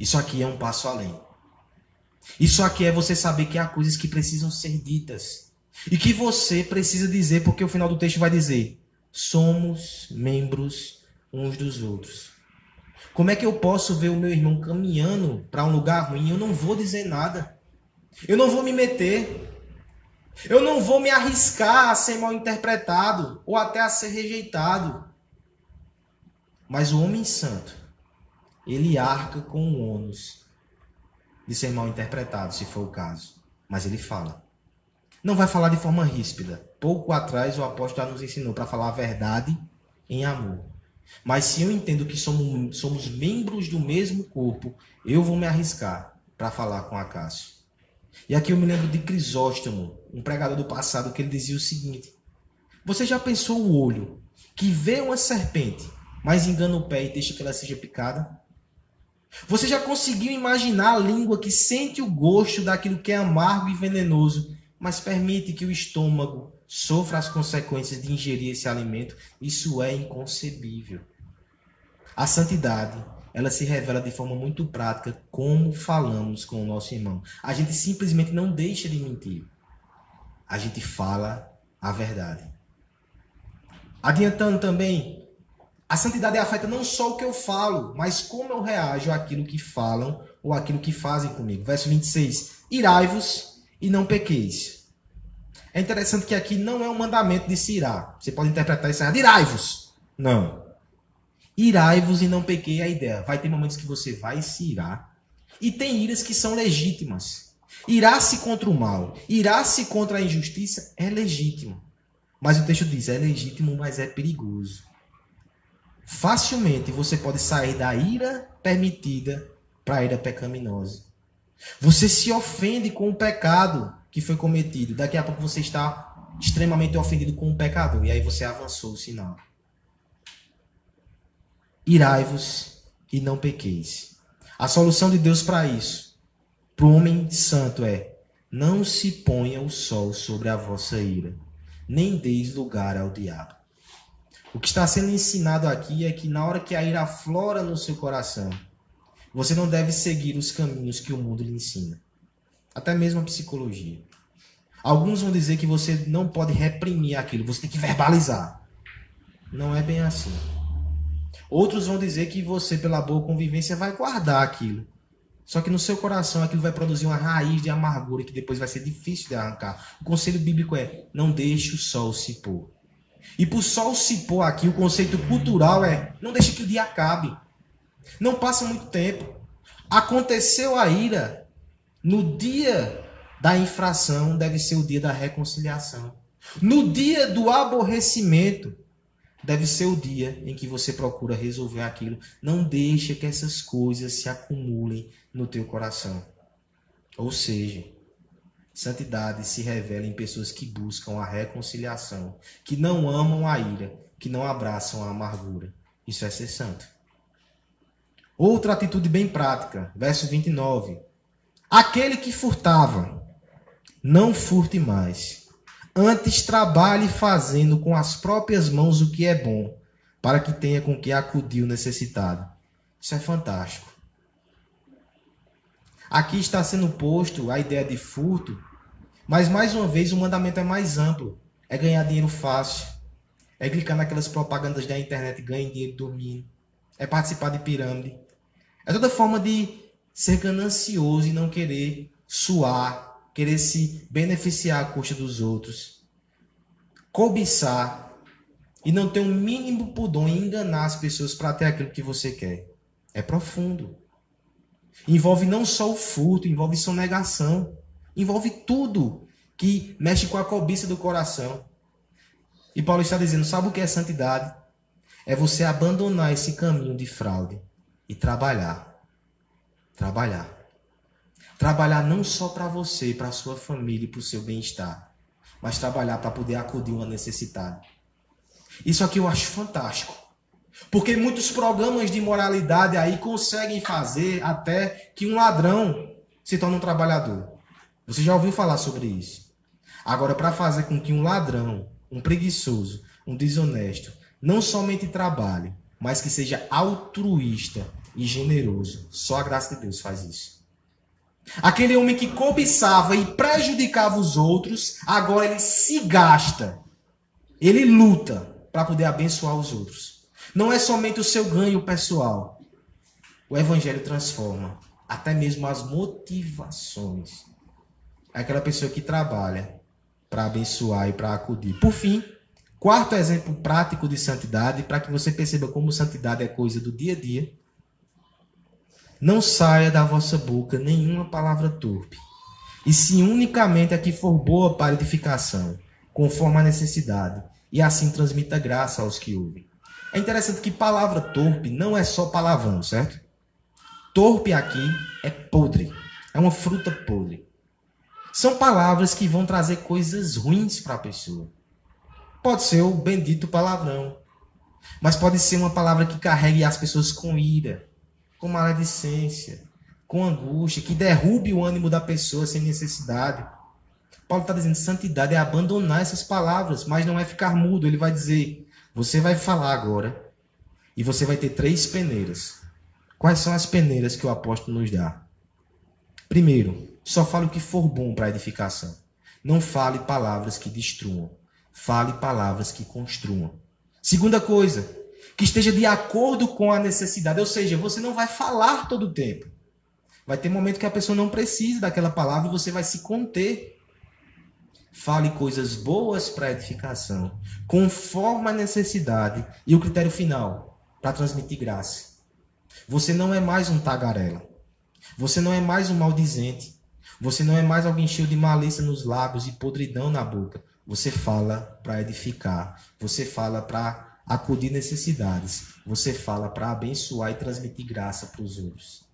Isso aqui é um passo além. Isso aqui é você saber que há coisas que precisam ser ditas. E que você precisa dizer, porque o final do texto vai dizer: somos membros uns dos outros. Como é que eu posso ver o meu irmão caminhando para um lugar ruim? Eu não vou dizer nada. Eu não vou me meter. Eu não vou me arriscar a ser mal interpretado ou até a ser rejeitado. Mas o homem santo, ele arca com o ônus de ser mal interpretado, se for o caso. Mas ele fala. Não vai falar de forma ríspida. Pouco atrás o apóstolo nos ensinou para falar a verdade em amor. Mas se eu entendo que somos, somos membros do mesmo corpo, eu vou me arriscar para falar com Acácio. E aqui eu me lembro de Crisóstomo, um pregador do passado, que ele dizia o seguinte: Você já pensou o olho que vê uma serpente, mas engana o pé e deixa que ela seja picada? Você já conseguiu imaginar a língua que sente o gosto daquilo que é amargo e venenoso, mas permite que o estômago sofra as consequências de ingerir esse alimento? Isso é inconcebível. A santidade, ela se revela de forma muito prática como falamos com o nosso irmão. A gente simplesmente não deixa de mentir. A gente fala a verdade. Adiantando também, a santidade afeta não só o que eu falo, mas como eu reajo àquilo que falam ou àquilo que fazem comigo. Verso 26. Irai-vos e não pequeis. É interessante que aqui não é um mandamento de se irar. Você pode interpretar isso errado. Irai-vos. Não. Irai-vos e não pequei a ideia. Vai ter momentos que você vai se irar. E tem iras que são legítimas. Irar-se contra o mal, irar-se contra a injustiça é legítimo. Mas o texto diz: é legítimo, mas é perigoso facilmente você pode sair da ira permitida para a ira pecaminosa. Você se ofende com o pecado que foi cometido. Daqui a pouco você está extremamente ofendido com o pecador. E aí você avançou o sinal. Irai-vos e não pequeis. A solução de Deus para isso, para o homem santo, é: não se ponha o sol sobre a vossa ira, nem deis lugar ao diabo. O que está sendo ensinado aqui é que na hora que a ira aflora no seu coração, você não deve seguir os caminhos que o mundo lhe ensina. Até mesmo a psicologia. Alguns vão dizer que você não pode reprimir aquilo, você tem que verbalizar. Não é bem assim. Outros vão dizer que você, pela boa convivência, vai guardar aquilo. Só que no seu coração aquilo vai produzir uma raiz de amargura que depois vai ser difícil de arrancar. O conselho bíblico é: não deixe o sol se pôr. E por sol se pôr aqui, o conceito cultural é: não deixe que o dia acabe. Não passa muito tempo. Aconteceu a ira. No dia da infração, deve ser o dia da reconciliação. No dia do aborrecimento, deve ser o dia em que você procura resolver aquilo. Não deixe que essas coisas se acumulem no teu coração. Ou seja, Santidade se revela em pessoas que buscam a reconciliação, que não amam a ira, que não abraçam a amargura. Isso é ser santo. Outra atitude bem prática, verso 29. Aquele que furtava, não furte mais. Antes trabalhe fazendo com as próprias mãos o que é bom, para que tenha com que acudir o necessitado. Isso é fantástico. Aqui está sendo posto a ideia de furto, mas mais uma vez o mandamento é mais amplo. É ganhar dinheiro fácil. É clicar naquelas propagandas da internet, ganhe dinheiro dormindo. É participar de pirâmide. É toda forma de ser ganancioso e não querer suar, querer se beneficiar à custa dos outros, cobiçar e não ter um mínimo pudor em enganar as pessoas para ter aquilo que você quer. É profundo. Envolve não só o furto, envolve sonegação, envolve tudo que mexe com a cobiça do coração. E Paulo está dizendo: sabe o que é santidade? É você abandonar esse caminho de fraude e trabalhar. Trabalhar. Trabalhar não só para você, para sua família e para o seu bem-estar, mas trabalhar para poder acudir uma necessidade. Isso aqui eu acho fantástico. Porque muitos programas de moralidade aí conseguem fazer até que um ladrão se torne um trabalhador. Você já ouviu falar sobre isso? Agora, para fazer com que um ladrão, um preguiçoso, um desonesto, não somente trabalhe, mas que seja altruísta e generoso, só a graça de Deus faz isso. Aquele homem que cobiçava e prejudicava os outros, agora ele se gasta, ele luta para poder abençoar os outros. Não é somente o seu ganho pessoal. O evangelho transforma até mesmo as motivações. É aquela pessoa que trabalha para abençoar e para acudir. Por fim, quarto exemplo prático de santidade, para que você perceba como santidade é coisa do dia a dia. Não saia da vossa boca nenhuma palavra torpe, e se unicamente a que for boa para edificação, conforme a necessidade, e assim transmita graça aos que ouvem. É interessante que palavra torpe não é só palavrão, certo? Torpe aqui é podre, é uma fruta podre. São palavras que vão trazer coisas ruins para a pessoa. Pode ser o bendito palavrão, mas pode ser uma palavra que carregue as pessoas com ira, com maledicência, com angústia, que derrube o ânimo da pessoa sem necessidade. Paulo está dizendo santidade é abandonar essas palavras, mas não é ficar mudo. Ele vai dizer: você vai falar agora e você vai ter três peneiras. Quais são as peneiras que o apóstolo nos dá? Primeiro, só fale o que for bom para a edificação. Não fale palavras que destruam. Fale palavras que construam. Segunda coisa, que esteja de acordo com a necessidade. Ou seja, você não vai falar todo o tempo. Vai ter momento que a pessoa não precisa daquela palavra e você vai se conter. Fale coisas boas para edificação, conforme a necessidade e o critério final, para transmitir graça. Você não é mais um tagarela. Você não é mais um maldizente. Você não é mais alguém cheio de malícia nos lábios e podridão na boca. Você fala para edificar. Você fala para acudir necessidades. Você fala para abençoar e transmitir graça para os outros.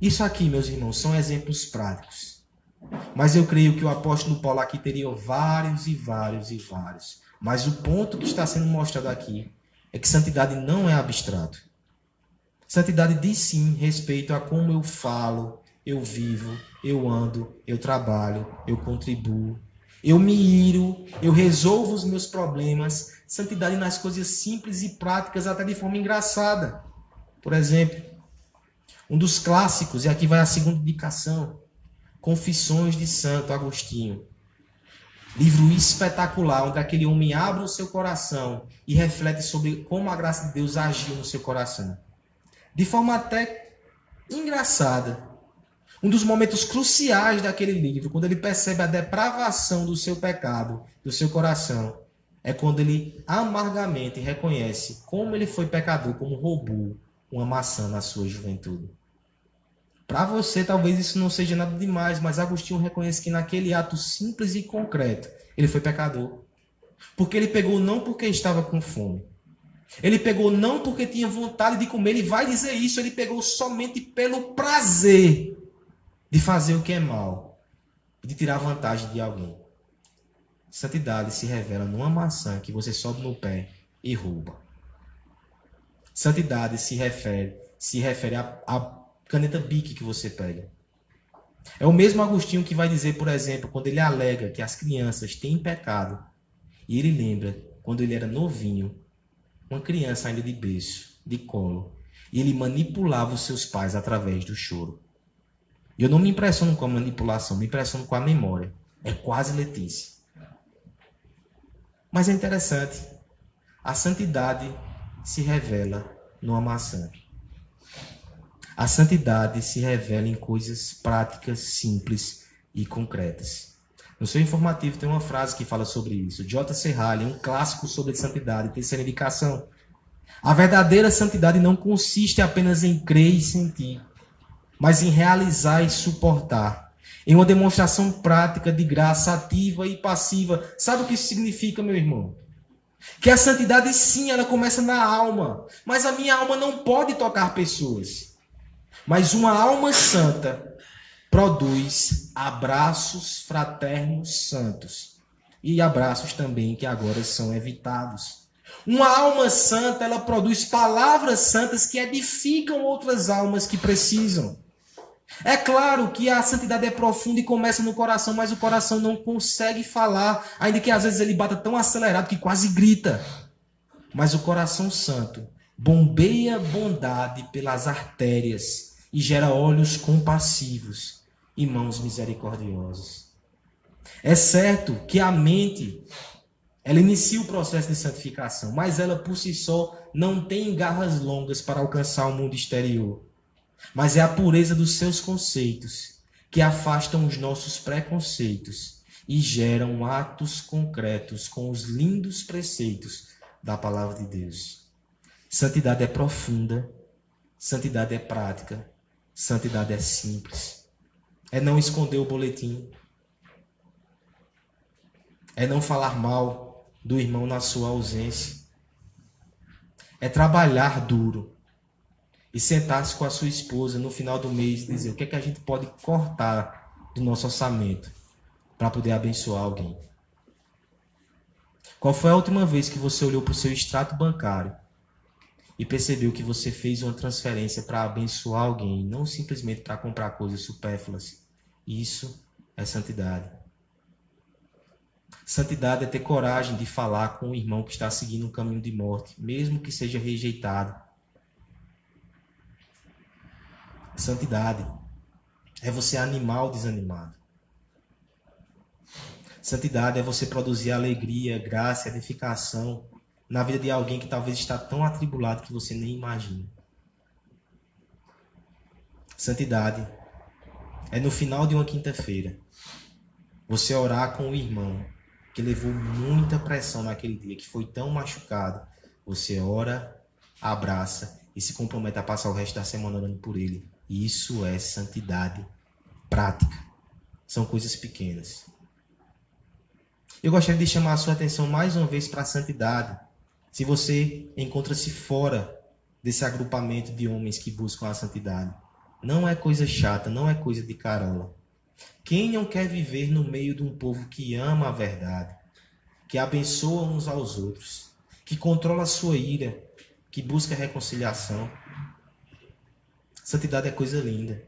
Isso aqui, meus irmãos, são exemplos práticos mas eu creio que o apóstolo Paulo aqui teria vários e vários e vários. Mas o ponto que está sendo mostrado aqui é que santidade não é abstrato. Santidade diz sim respeito a como eu falo, eu vivo, eu ando, eu trabalho, eu contribuo, eu me iro, eu resolvo os meus problemas. Santidade nas coisas simples e práticas, até de forma engraçada. Por exemplo, um dos clássicos, e aqui vai a segunda indicação, Confissões de Santo Agostinho. Livro espetacular, onde aquele homem abre o seu coração e reflete sobre como a graça de Deus agiu no seu coração. De forma até engraçada. Um dos momentos cruciais daquele livro, quando ele percebe a depravação do seu pecado, do seu coração, é quando ele amargamente reconhece como ele foi pecador, como roubou uma maçã na sua juventude. Para você, talvez isso não seja nada demais, mas Agostinho reconhece que naquele ato simples e concreto, ele foi pecador. Porque ele pegou não porque estava com fome. Ele pegou não porque tinha vontade de comer, ele vai dizer isso, ele pegou somente pelo prazer de fazer o que é mal, de tirar vantagem de alguém. Santidade se revela numa maçã que você sobe no pé e rouba. Santidade se refere, se refere a, a caneta Bic que você pega. É o mesmo Agostinho que vai dizer, por exemplo, quando ele alega que as crianças têm pecado, e ele lembra quando ele era novinho, uma criança ainda de berço, de colo, e ele manipulava os seus pais através do choro. E eu não me impressiono com a manipulação, me impressiono com a memória. É quase Letícia. Mas é interessante. A santidade se revela numa maçã. A santidade se revela em coisas práticas, simples e concretas. No seu informativo tem uma frase que fala sobre isso. J. Serralli, um clássico sobre santidade, terceira indicação. A verdadeira santidade não consiste apenas em crer e sentir, mas em realizar e suportar. Em uma demonstração prática de graça ativa e passiva. Sabe o que isso significa, meu irmão? Que a santidade, sim, ela começa na alma. Mas a minha alma não pode tocar pessoas. Mas uma alma santa produz abraços fraternos santos. E abraços também que agora são evitados. Uma alma santa, ela produz palavras santas que edificam outras almas que precisam. É claro que a santidade é profunda e começa no coração, mas o coração não consegue falar, ainda que às vezes ele bata tão acelerado que quase grita. Mas o coração santo bombeia bondade pelas artérias e gera olhos compassivos e mãos misericordiosas. É certo que a mente ela inicia o processo de santificação, mas ela por si só não tem garras longas para alcançar o mundo exterior. Mas é a pureza dos seus conceitos que afastam os nossos preconceitos e geram atos concretos com os lindos preceitos da palavra de Deus. Santidade é profunda, santidade é prática, santidade é simples. É não esconder o boletim, é não falar mal do irmão na sua ausência, é trabalhar duro, e sentar-se com a sua esposa no final do mês e dizer o que é que a gente pode cortar do nosso orçamento para poder abençoar alguém. Qual foi a última vez que você olhou para o seu extrato bancário e percebeu que você fez uma transferência para abençoar alguém, não simplesmente para comprar coisas supérfluas? Isso é santidade. Santidade é ter coragem de falar com o irmão que está seguindo um caminho de morte, mesmo que seja rejeitado Santidade é você animar o desanimado. Santidade é você produzir alegria, graça, edificação na vida de alguém que talvez está tão atribulado que você nem imagina. Santidade é no final de uma quinta-feira você orar com o irmão que levou muita pressão naquele dia, que foi tão machucado. Você ora, abraça e se compromete a passar o resto da semana orando por ele. Isso é santidade prática. São coisas pequenas. Eu gostaria de chamar a sua atenção mais uma vez para a santidade. Se você encontra-se fora desse agrupamento de homens que buscam a santidade, não é coisa chata, não é coisa de carola. Quem não quer viver no meio de um povo que ama a verdade, que abençoa uns aos outros, que controla a sua ira, que busca reconciliação? Santidade é coisa linda.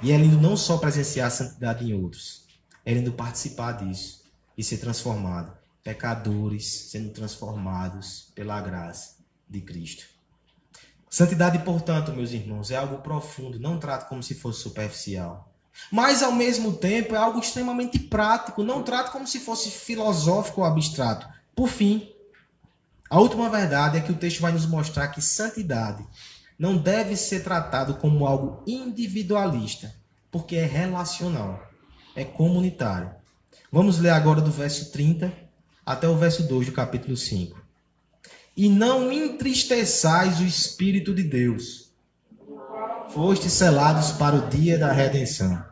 E é lindo não só presenciar a santidade em outros, é lindo participar disso e ser transformado. Pecadores sendo transformados pela graça de Cristo. Santidade, portanto, meus irmãos, é algo profundo, não trato como se fosse superficial. Mas, ao mesmo tempo, é algo extremamente prático, não trato como se fosse filosófico ou abstrato. Por fim, a última verdade é que o texto vai nos mostrar que santidade não deve ser tratado como algo individualista, porque é relacional, é comunitário. Vamos ler agora do verso 30 até o verso 2 do capítulo 5. E não entristeçais o Espírito de Deus, fostes selados para o dia da redenção.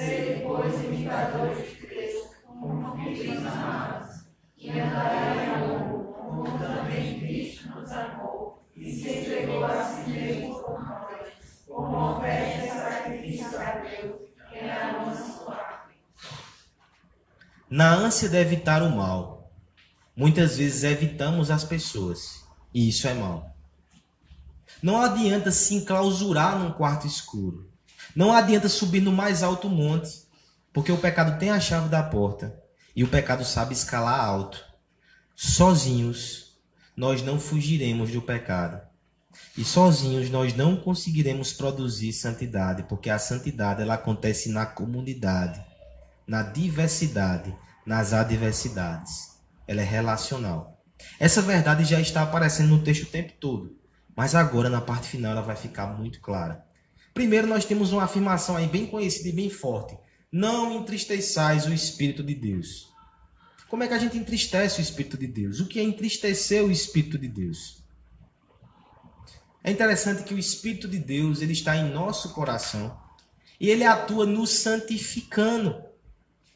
Sede, pois, imitadores de Cristo, como filhos amados, e andarai em amor, como também Cristo nos amou, e se entregou a si mesmo por nós, como oferta e sacrifício a Deus, que é a nossa suave. Na ânsia de evitar o mal, muitas vezes evitamos as pessoas. E isso é mal. Não adianta se enclausurar num quarto escuro. Não adianta subir no mais alto monte, porque o pecado tem a chave da porta e o pecado sabe escalar alto. sozinhos nós não fugiremos do pecado. E sozinhos nós não conseguiremos produzir santidade, porque a santidade ela acontece na comunidade, na diversidade, nas adversidades. Ela é relacional. Essa verdade já está aparecendo no texto o tempo todo, mas agora na parte final ela vai ficar muito clara. Primeiro nós temos uma afirmação aí bem conhecida e bem forte: não entristeçais o espírito de Deus. Como é que a gente entristece o Espírito de Deus? O que é entristecer o Espírito de Deus? É interessante que o Espírito de Deus ele está em nosso coração e ele atua nos santificando.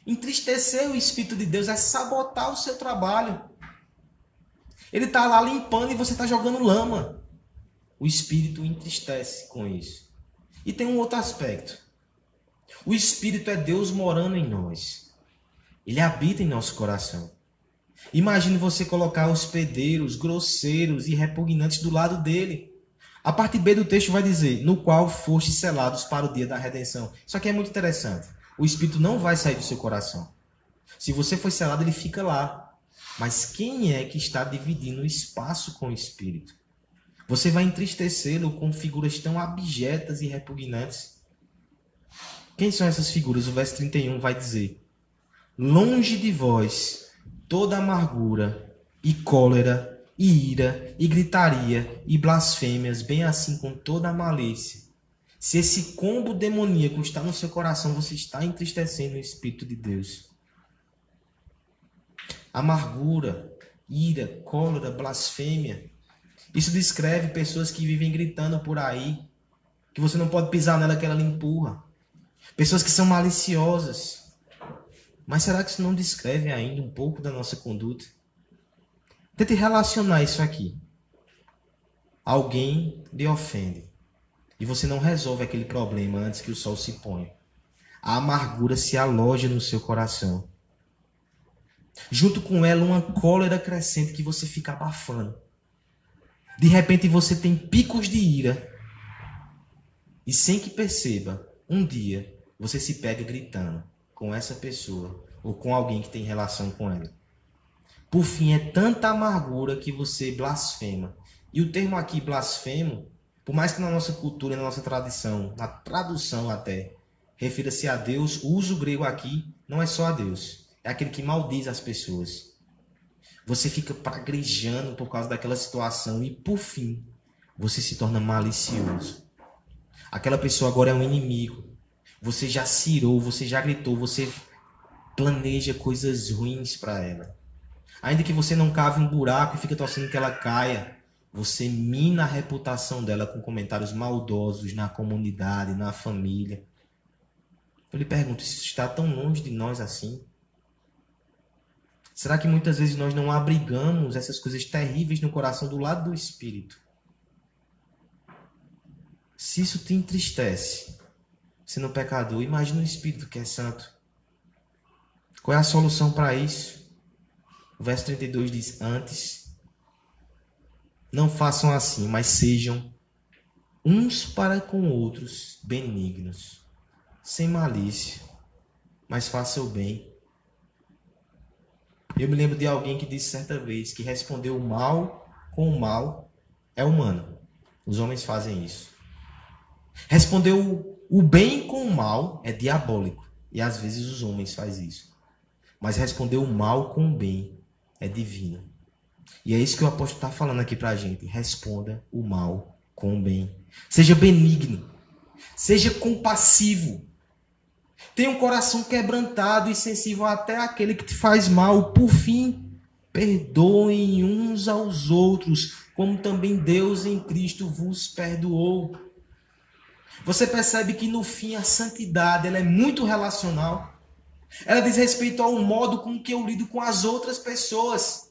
Entristecer o Espírito de Deus é sabotar o seu trabalho. Ele está lá limpando e você está jogando lama. O Espírito entristece com isso. E tem um outro aspecto. O Espírito é Deus morando em nós. Ele habita em nosso coração. Imagine você colocar hospedeiros, grosseiros e repugnantes do lado dele. A parte B do texto vai dizer: no qual foste selados para o dia da redenção. Isso aqui é muito interessante. O Espírito não vai sair do seu coração. Se você foi selado, ele fica lá. Mas quem é que está dividindo o espaço com o Espírito? Você vai entristecê-lo com figuras tão abjetas e repugnantes. Quem são essas figuras? O verso 31 vai dizer: longe de vós toda amargura e cólera e ira e gritaria e blasfêmias, bem assim com toda a malícia. Se esse combo demoníaco está no seu coração, você está entristecendo o Espírito de Deus. Amargura, ira, cólera, blasfêmia. Isso descreve pessoas que vivem gritando por aí, que você não pode pisar nela que ela lhe empurra. Pessoas que são maliciosas mas será que isso não descreve ainda um pouco da nossa conduta? Tente relacionar isso aqui. Alguém lhe ofende e você não resolve aquele problema antes que o sol se ponha. A amargura se aloja no seu coração. Junto com ela, uma cólera crescente que você fica abafando. De repente você tem picos de ira. E sem que perceba, um dia você se pega gritando com essa pessoa ou com alguém que tem relação com ela. Por fim, é tanta amargura que você blasfema. E o termo aqui, blasfemo, por mais que na nossa cultura na nossa tradição, na tradução até, refira-se a Deus, o uso grego aqui não é só a Deus, é aquele que maldiz as pessoas. Você fica pragrejando por causa daquela situação e, por fim, você se torna malicioso. Aquela pessoa agora é um inimigo. Você já cirou, você já gritou, você planeja coisas ruins para ela. Ainda que você não cave um buraco e fique torcendo que ela caia, você mina a reputação dela com comentários maldosos na comunidade, na família. Eu lhe pergunto, isso está tão longe de nós assim? Será que muitas vezes nós não abrigamos essas coisas terríveis no coração do lado do espírito? Se isso te entristece, sendo pecador, imagina o Espírito que é santo. Qual é a solução para isso? O verso 32 diz: Antes, não façam assim, mas sejam uns para com outros benignos, sem malícia, mas façam o bem. Eu me lembro de alguém que disse certa vez que respondeu o mal com o mal é humano. Os homens fazem isso. Respondeu o bem com o mal é diabólico. E às vezes os homens fazem isso. Mas responder o mal com o bem é divino. E é isso que o apóstolo está falando aqui para a gente. Responda o mal com o bem. Seja benigno. Seja compassivo. Tenha um coração quebrantado e sensível até aquele que te faz mal. Por fim, perdoem uns aos outros, como também Deus em Cristo vos perdoou. Você percebe que no fim a santidade ela é muito relacional. Ela diz respeito ao modo com que eu lido com as outras pessoas.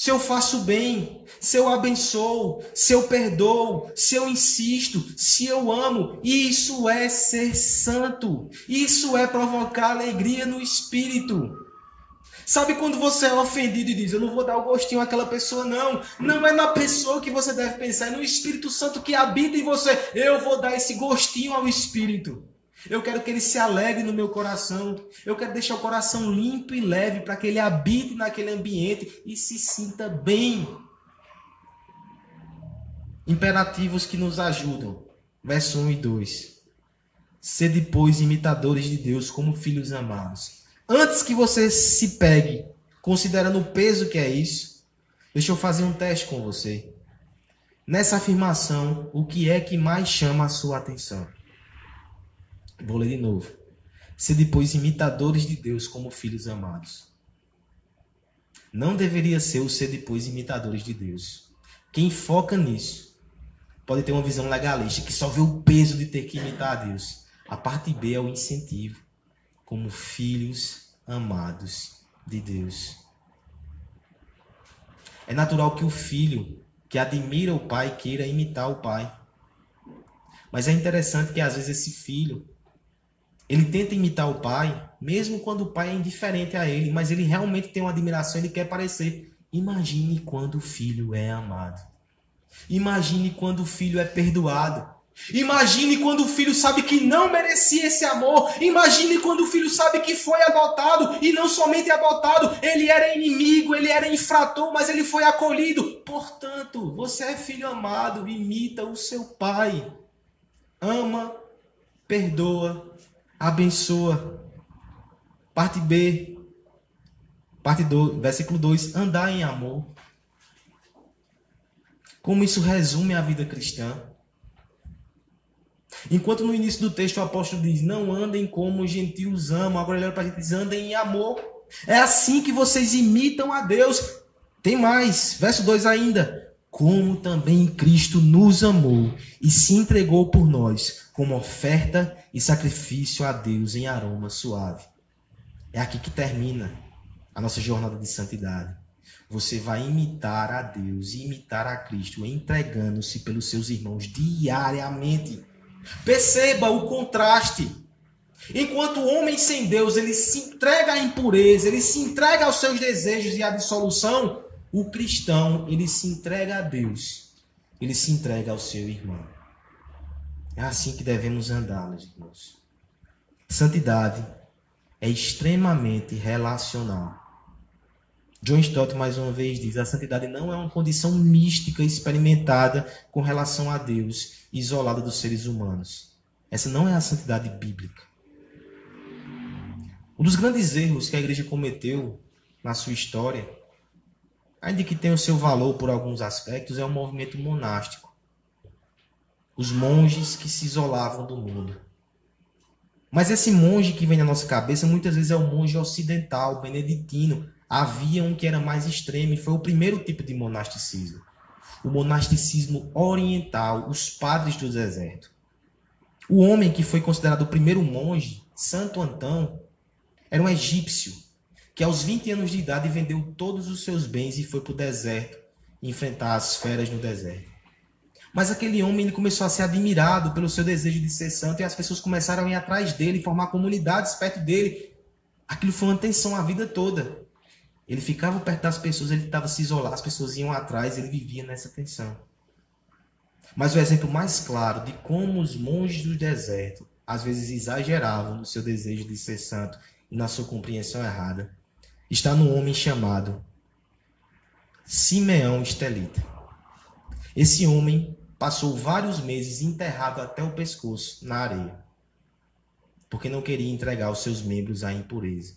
Se eu faço bem, se eu abençoo, se eu perdoo, se eu insisto, se eu amo, isso é ser santo. Isso é provocar alegria no espírito. Sabe quando você é ofendido e diz, eu não vou dar o gostinho àquela pessoa, não. Não é na pessoa que você deve pensar, é no Espírito Santo que habita em você. Eu vou dar esse gostinho ao Espírito. Eu quero que ele se alegre no meu coração. Eu quero deixar o coração limpo e leve para que ele habite naquele ambiente e se sinta bem. Imperativos que nos ajudam. Verso 1 e 2. Sede, pois, imitadores de Deus como filhos amados. Antes que você se pegue, considerando o peso que é isso, deixa eu fazer um teste com você. Nessa afirmação, o que é que mais chama a sua atenção? Vou ler de novo. Se depois imitadores de Deus como filhos amados. Não deveria ser o ser depois imitadores de Deus. Quem foca nisso pode ter uma visão legalista que só vê o peso de ter que imitar a Deus. A parte B é o incentivo como filhos amados de Deus. É natural que o filho que admira o pai queira imitar o pai. Mas é interessante que às vezes esse filho ele tenta imitar o pai, mesmo quando o pai é indiferente a ele, mas ele realmente tem uma admiração, ele quer parecer. Imagine quando o filho é amado. Imagine quando o filho é perdoado. Imagine quando o filho sabe que não merecia esse amor. Imagine quando o filho sabe que foi adotado e não somente adotado, ele era inimigo, ele era infrator, mas ele foi acolhido. Portanto, você é filho amado, imita o seu pai. Ama, perdoa abençoa. Parte B, parte 2, versículo 2, andar em amor. Como isso resume a vida cristã? Enquanto no início do texto o apóstolo diz: Não andem como os gentios amam, agora ele olha para a gente e diz: Andem em amor. É assim que vocês imitam a Deus. Tem mais, verso 2 ainda como também Cristo nos amou e se entregou por nós como oferta e sacrifício a Deus em aroma suave. É aqui que termina a nossa jornada de santidade. Você vai imitar a Deus e imitar a Cristo, entregando-se pelos seus irmãos diariamente. Perceba o contraste. Enquanto o homem sem Deus, ele se entrega à impureza, ele se entrega aos seus desejos e à dissolução, o cristão, ele se entrega a Deus, ele se entrega ao seu irmão. É assim que devemos andar, meus irmãos. Santidade é extremamente relacional. John Stott mais uma vez diz: a santidade não é uma condição mística experimentada com relação a Deus, isolada dos seres humanos. Essa não é a santidade bíblica. Um dos grandes erros que a igreja cometeu na sua história ainda que tenha o seu valor por alguns aspectos, é um movimento monástico. Os monges que se isolavam do mundo. Mas esse monge que vem na nossa cabeça muitas vezes é o monge ocidental, beneditino. Havia um que era mais extremo e foi o primeiro tipo de monasticismo. O monasticismo oriental, os padres do deserto. O homem que foi considerado o primeiro monge, Santo Antão, era um egípcio que aos 20 anos de idade vendeu todos os seus bens e foi para o deserto enfrentar as feras no deserto. Mas aquele homem ele começou a ser admirado pelo seu desejo de ser santo e as pessoas começaram a ir atrás dele, formar comunidades perto dele. Aquilo foi uma tensão a vida toda. Ele ficava perto das pessoas, ele estava se isolar, as pessoas iam atrás, ele vivia nessa tensão. Mas o exemplo mais claro de como os monges do deserto às vezes exageravam no seu desejo de ser santo e na sua compreensão errada está no homem chamado Simeão Estelita. Esse homem passou vários meses enterrado até o pescoço na areia, porque não queria entregar os seus membros à impureza.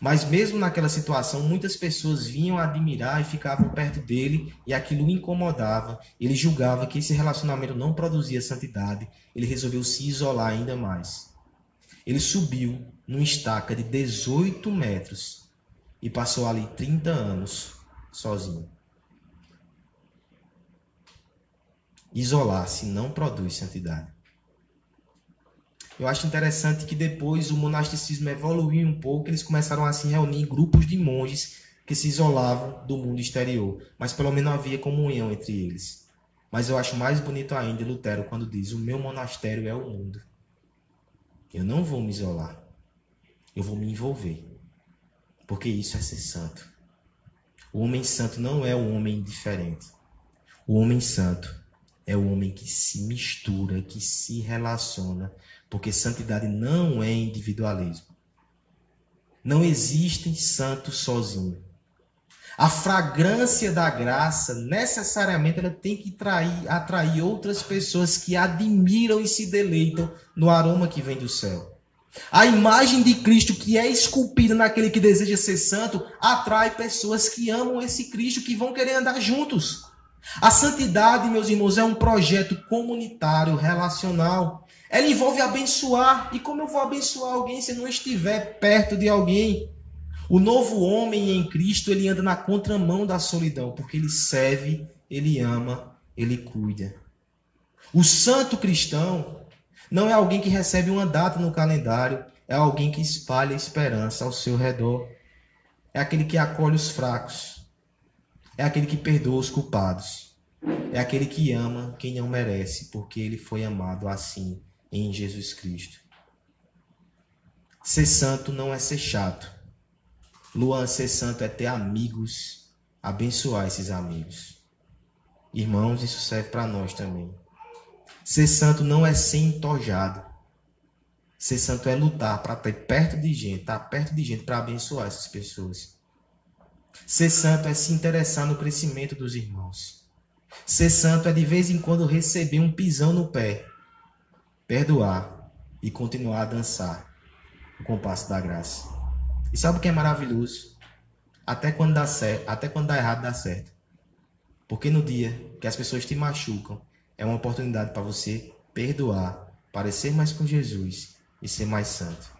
Mas mesmo naquela situação, muitas pessoas vinham admirar e ficavam perto dele, e aquilo o incomodava. Ele julgava que esse relacionamento não produzia santidade. Ele resolveu se isolar ainda mais. Ele subiu numa estaca de 18 metros e passou ali 30 anos sozinho. Isolar-se não produz santidade. Eu acho interessante que depois o monasticismo evoluiu um pouco, eles começaram a se reunir em grupos de monges que se isolavam do mundo exterior, mas pelo menos havia comunhão entre eles. Mas eu acho mais bonito ainda Lutero quando diz: O meu monastério é o mundo. Eu não vou me isolar. Eu vou me envolver. Porque isso é ser santo. O homem santo não é o homem diferente. O homem santo é o homem que se mistura, que se relaciona. Porque santidade não é individualismo. Não existem santos sozinhos. A fragrância da graça, necessariamente, ela tem que trair, atrair outras pessoas que admiram e se deleitam no aroma que vem do céu. A imagem de Cristo que é esculpida naquele que deseja ser santo atrai pessoas que amam esse Cristo, que vão querer andar juntos. A santidade, meus irmãos, é um projeto comunitário, relacional. Ela envolve abençoar. E como eu vou abençoar alguém se eu não estiver perto de alguém? O novo homem em Cristo, ele anda na contramão da solidão, porque ele serve, ele ama, ele cuida. O santo cristão não é alguém que recebe uma data no calendário, é alguém que espalha esperança ao seu redor. É aquele que acolhe os fracos. É aquele que perdoa os culpados. É aquele que ama quem não merece, porque ele foi amado assim em Jesus Cristo. Ser santo não é ser chato. Luan, ser santo é ter amigos, abençoar esses amigos. Irmãos, isso serve para nós também. Ser santo não é ser entojado. Ser santo é lutar para estar perto de gente, estar perto de gente para abençoar essas pessoas. Ser santo é se interessar no crescimento dos irmãos. Ser santo é de vez em quando receber um pisão no pé, perdoar e continuar a dançar o compasso da graça. E sabe o que é maravilhoso? Até quando dá certo, até quando dá errado dá certo. Porque no dia que as pessoas te machucam, é uma oportunidade para você perdoar, parecer mais com Jesus e ser mais santo.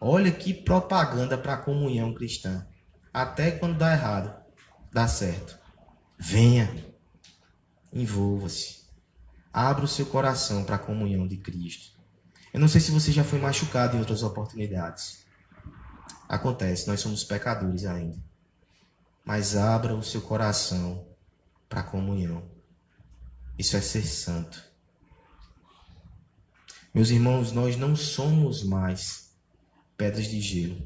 Olha que propaganda para a comunhão cristã. Até quando dá errado, dá certo. Venha, envolva-se. Abra o seu coração para a comunhão de Cristo. Eu não sei se você já foi machucado em outras oportunidades. Acontece, nós somos pecadores ainda. Mas abra o seu coração para a comunhão. Isso é ser santo. Meus irmãos, nós não somos mais pedras de gelo,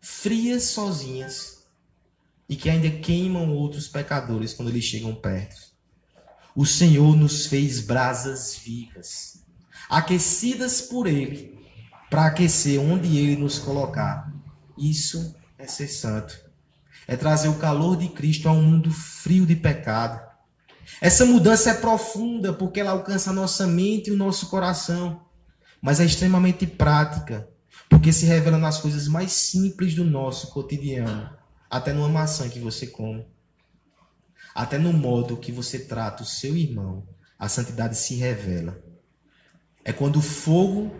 frias sozinhas e que ainda queimam outros pecadores quando eles chegam perto. O Senhor nos fez brasas vivas, aquecidas por Ele, para aquecer onde Ele nos colocar. Isso é ser santo. É trazer o calor de Cristo a um mundo frio de pecado. Essa mudança é profunda porque ela alcança a nossa mente e o nosso coração. Mas é extremamente prática porque se revela nas coisas mais simples do nosso cotidiano. Até numa maçã que você come. Até no modo que você trata o seu irmão. A santidade se revela. É quando o fogo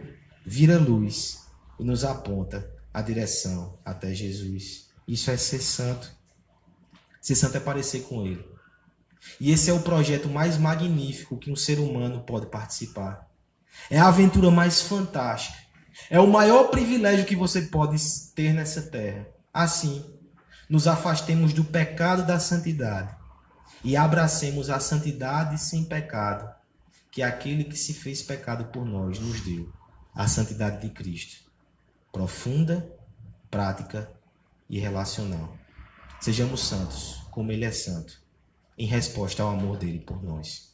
vira luz e nos aponta a direção até Jesus. Isso é ser santo. Ser santo é parecer com Ele. E esse é o projeto mais magnífico que um ser humano pode participar. É a aventura mais fantástica. É o maior privilégio que você pode ter nessa terra. Assim, nos afastemos do pecado da santidade e abracemos a santidade sem pecado, que é aquele que se fez pecado por nós nos deu, a santidade de Cristo profunda, prática e relacional. Sejamos santos, como Ele é santo, em resposta ao amor dele por nós.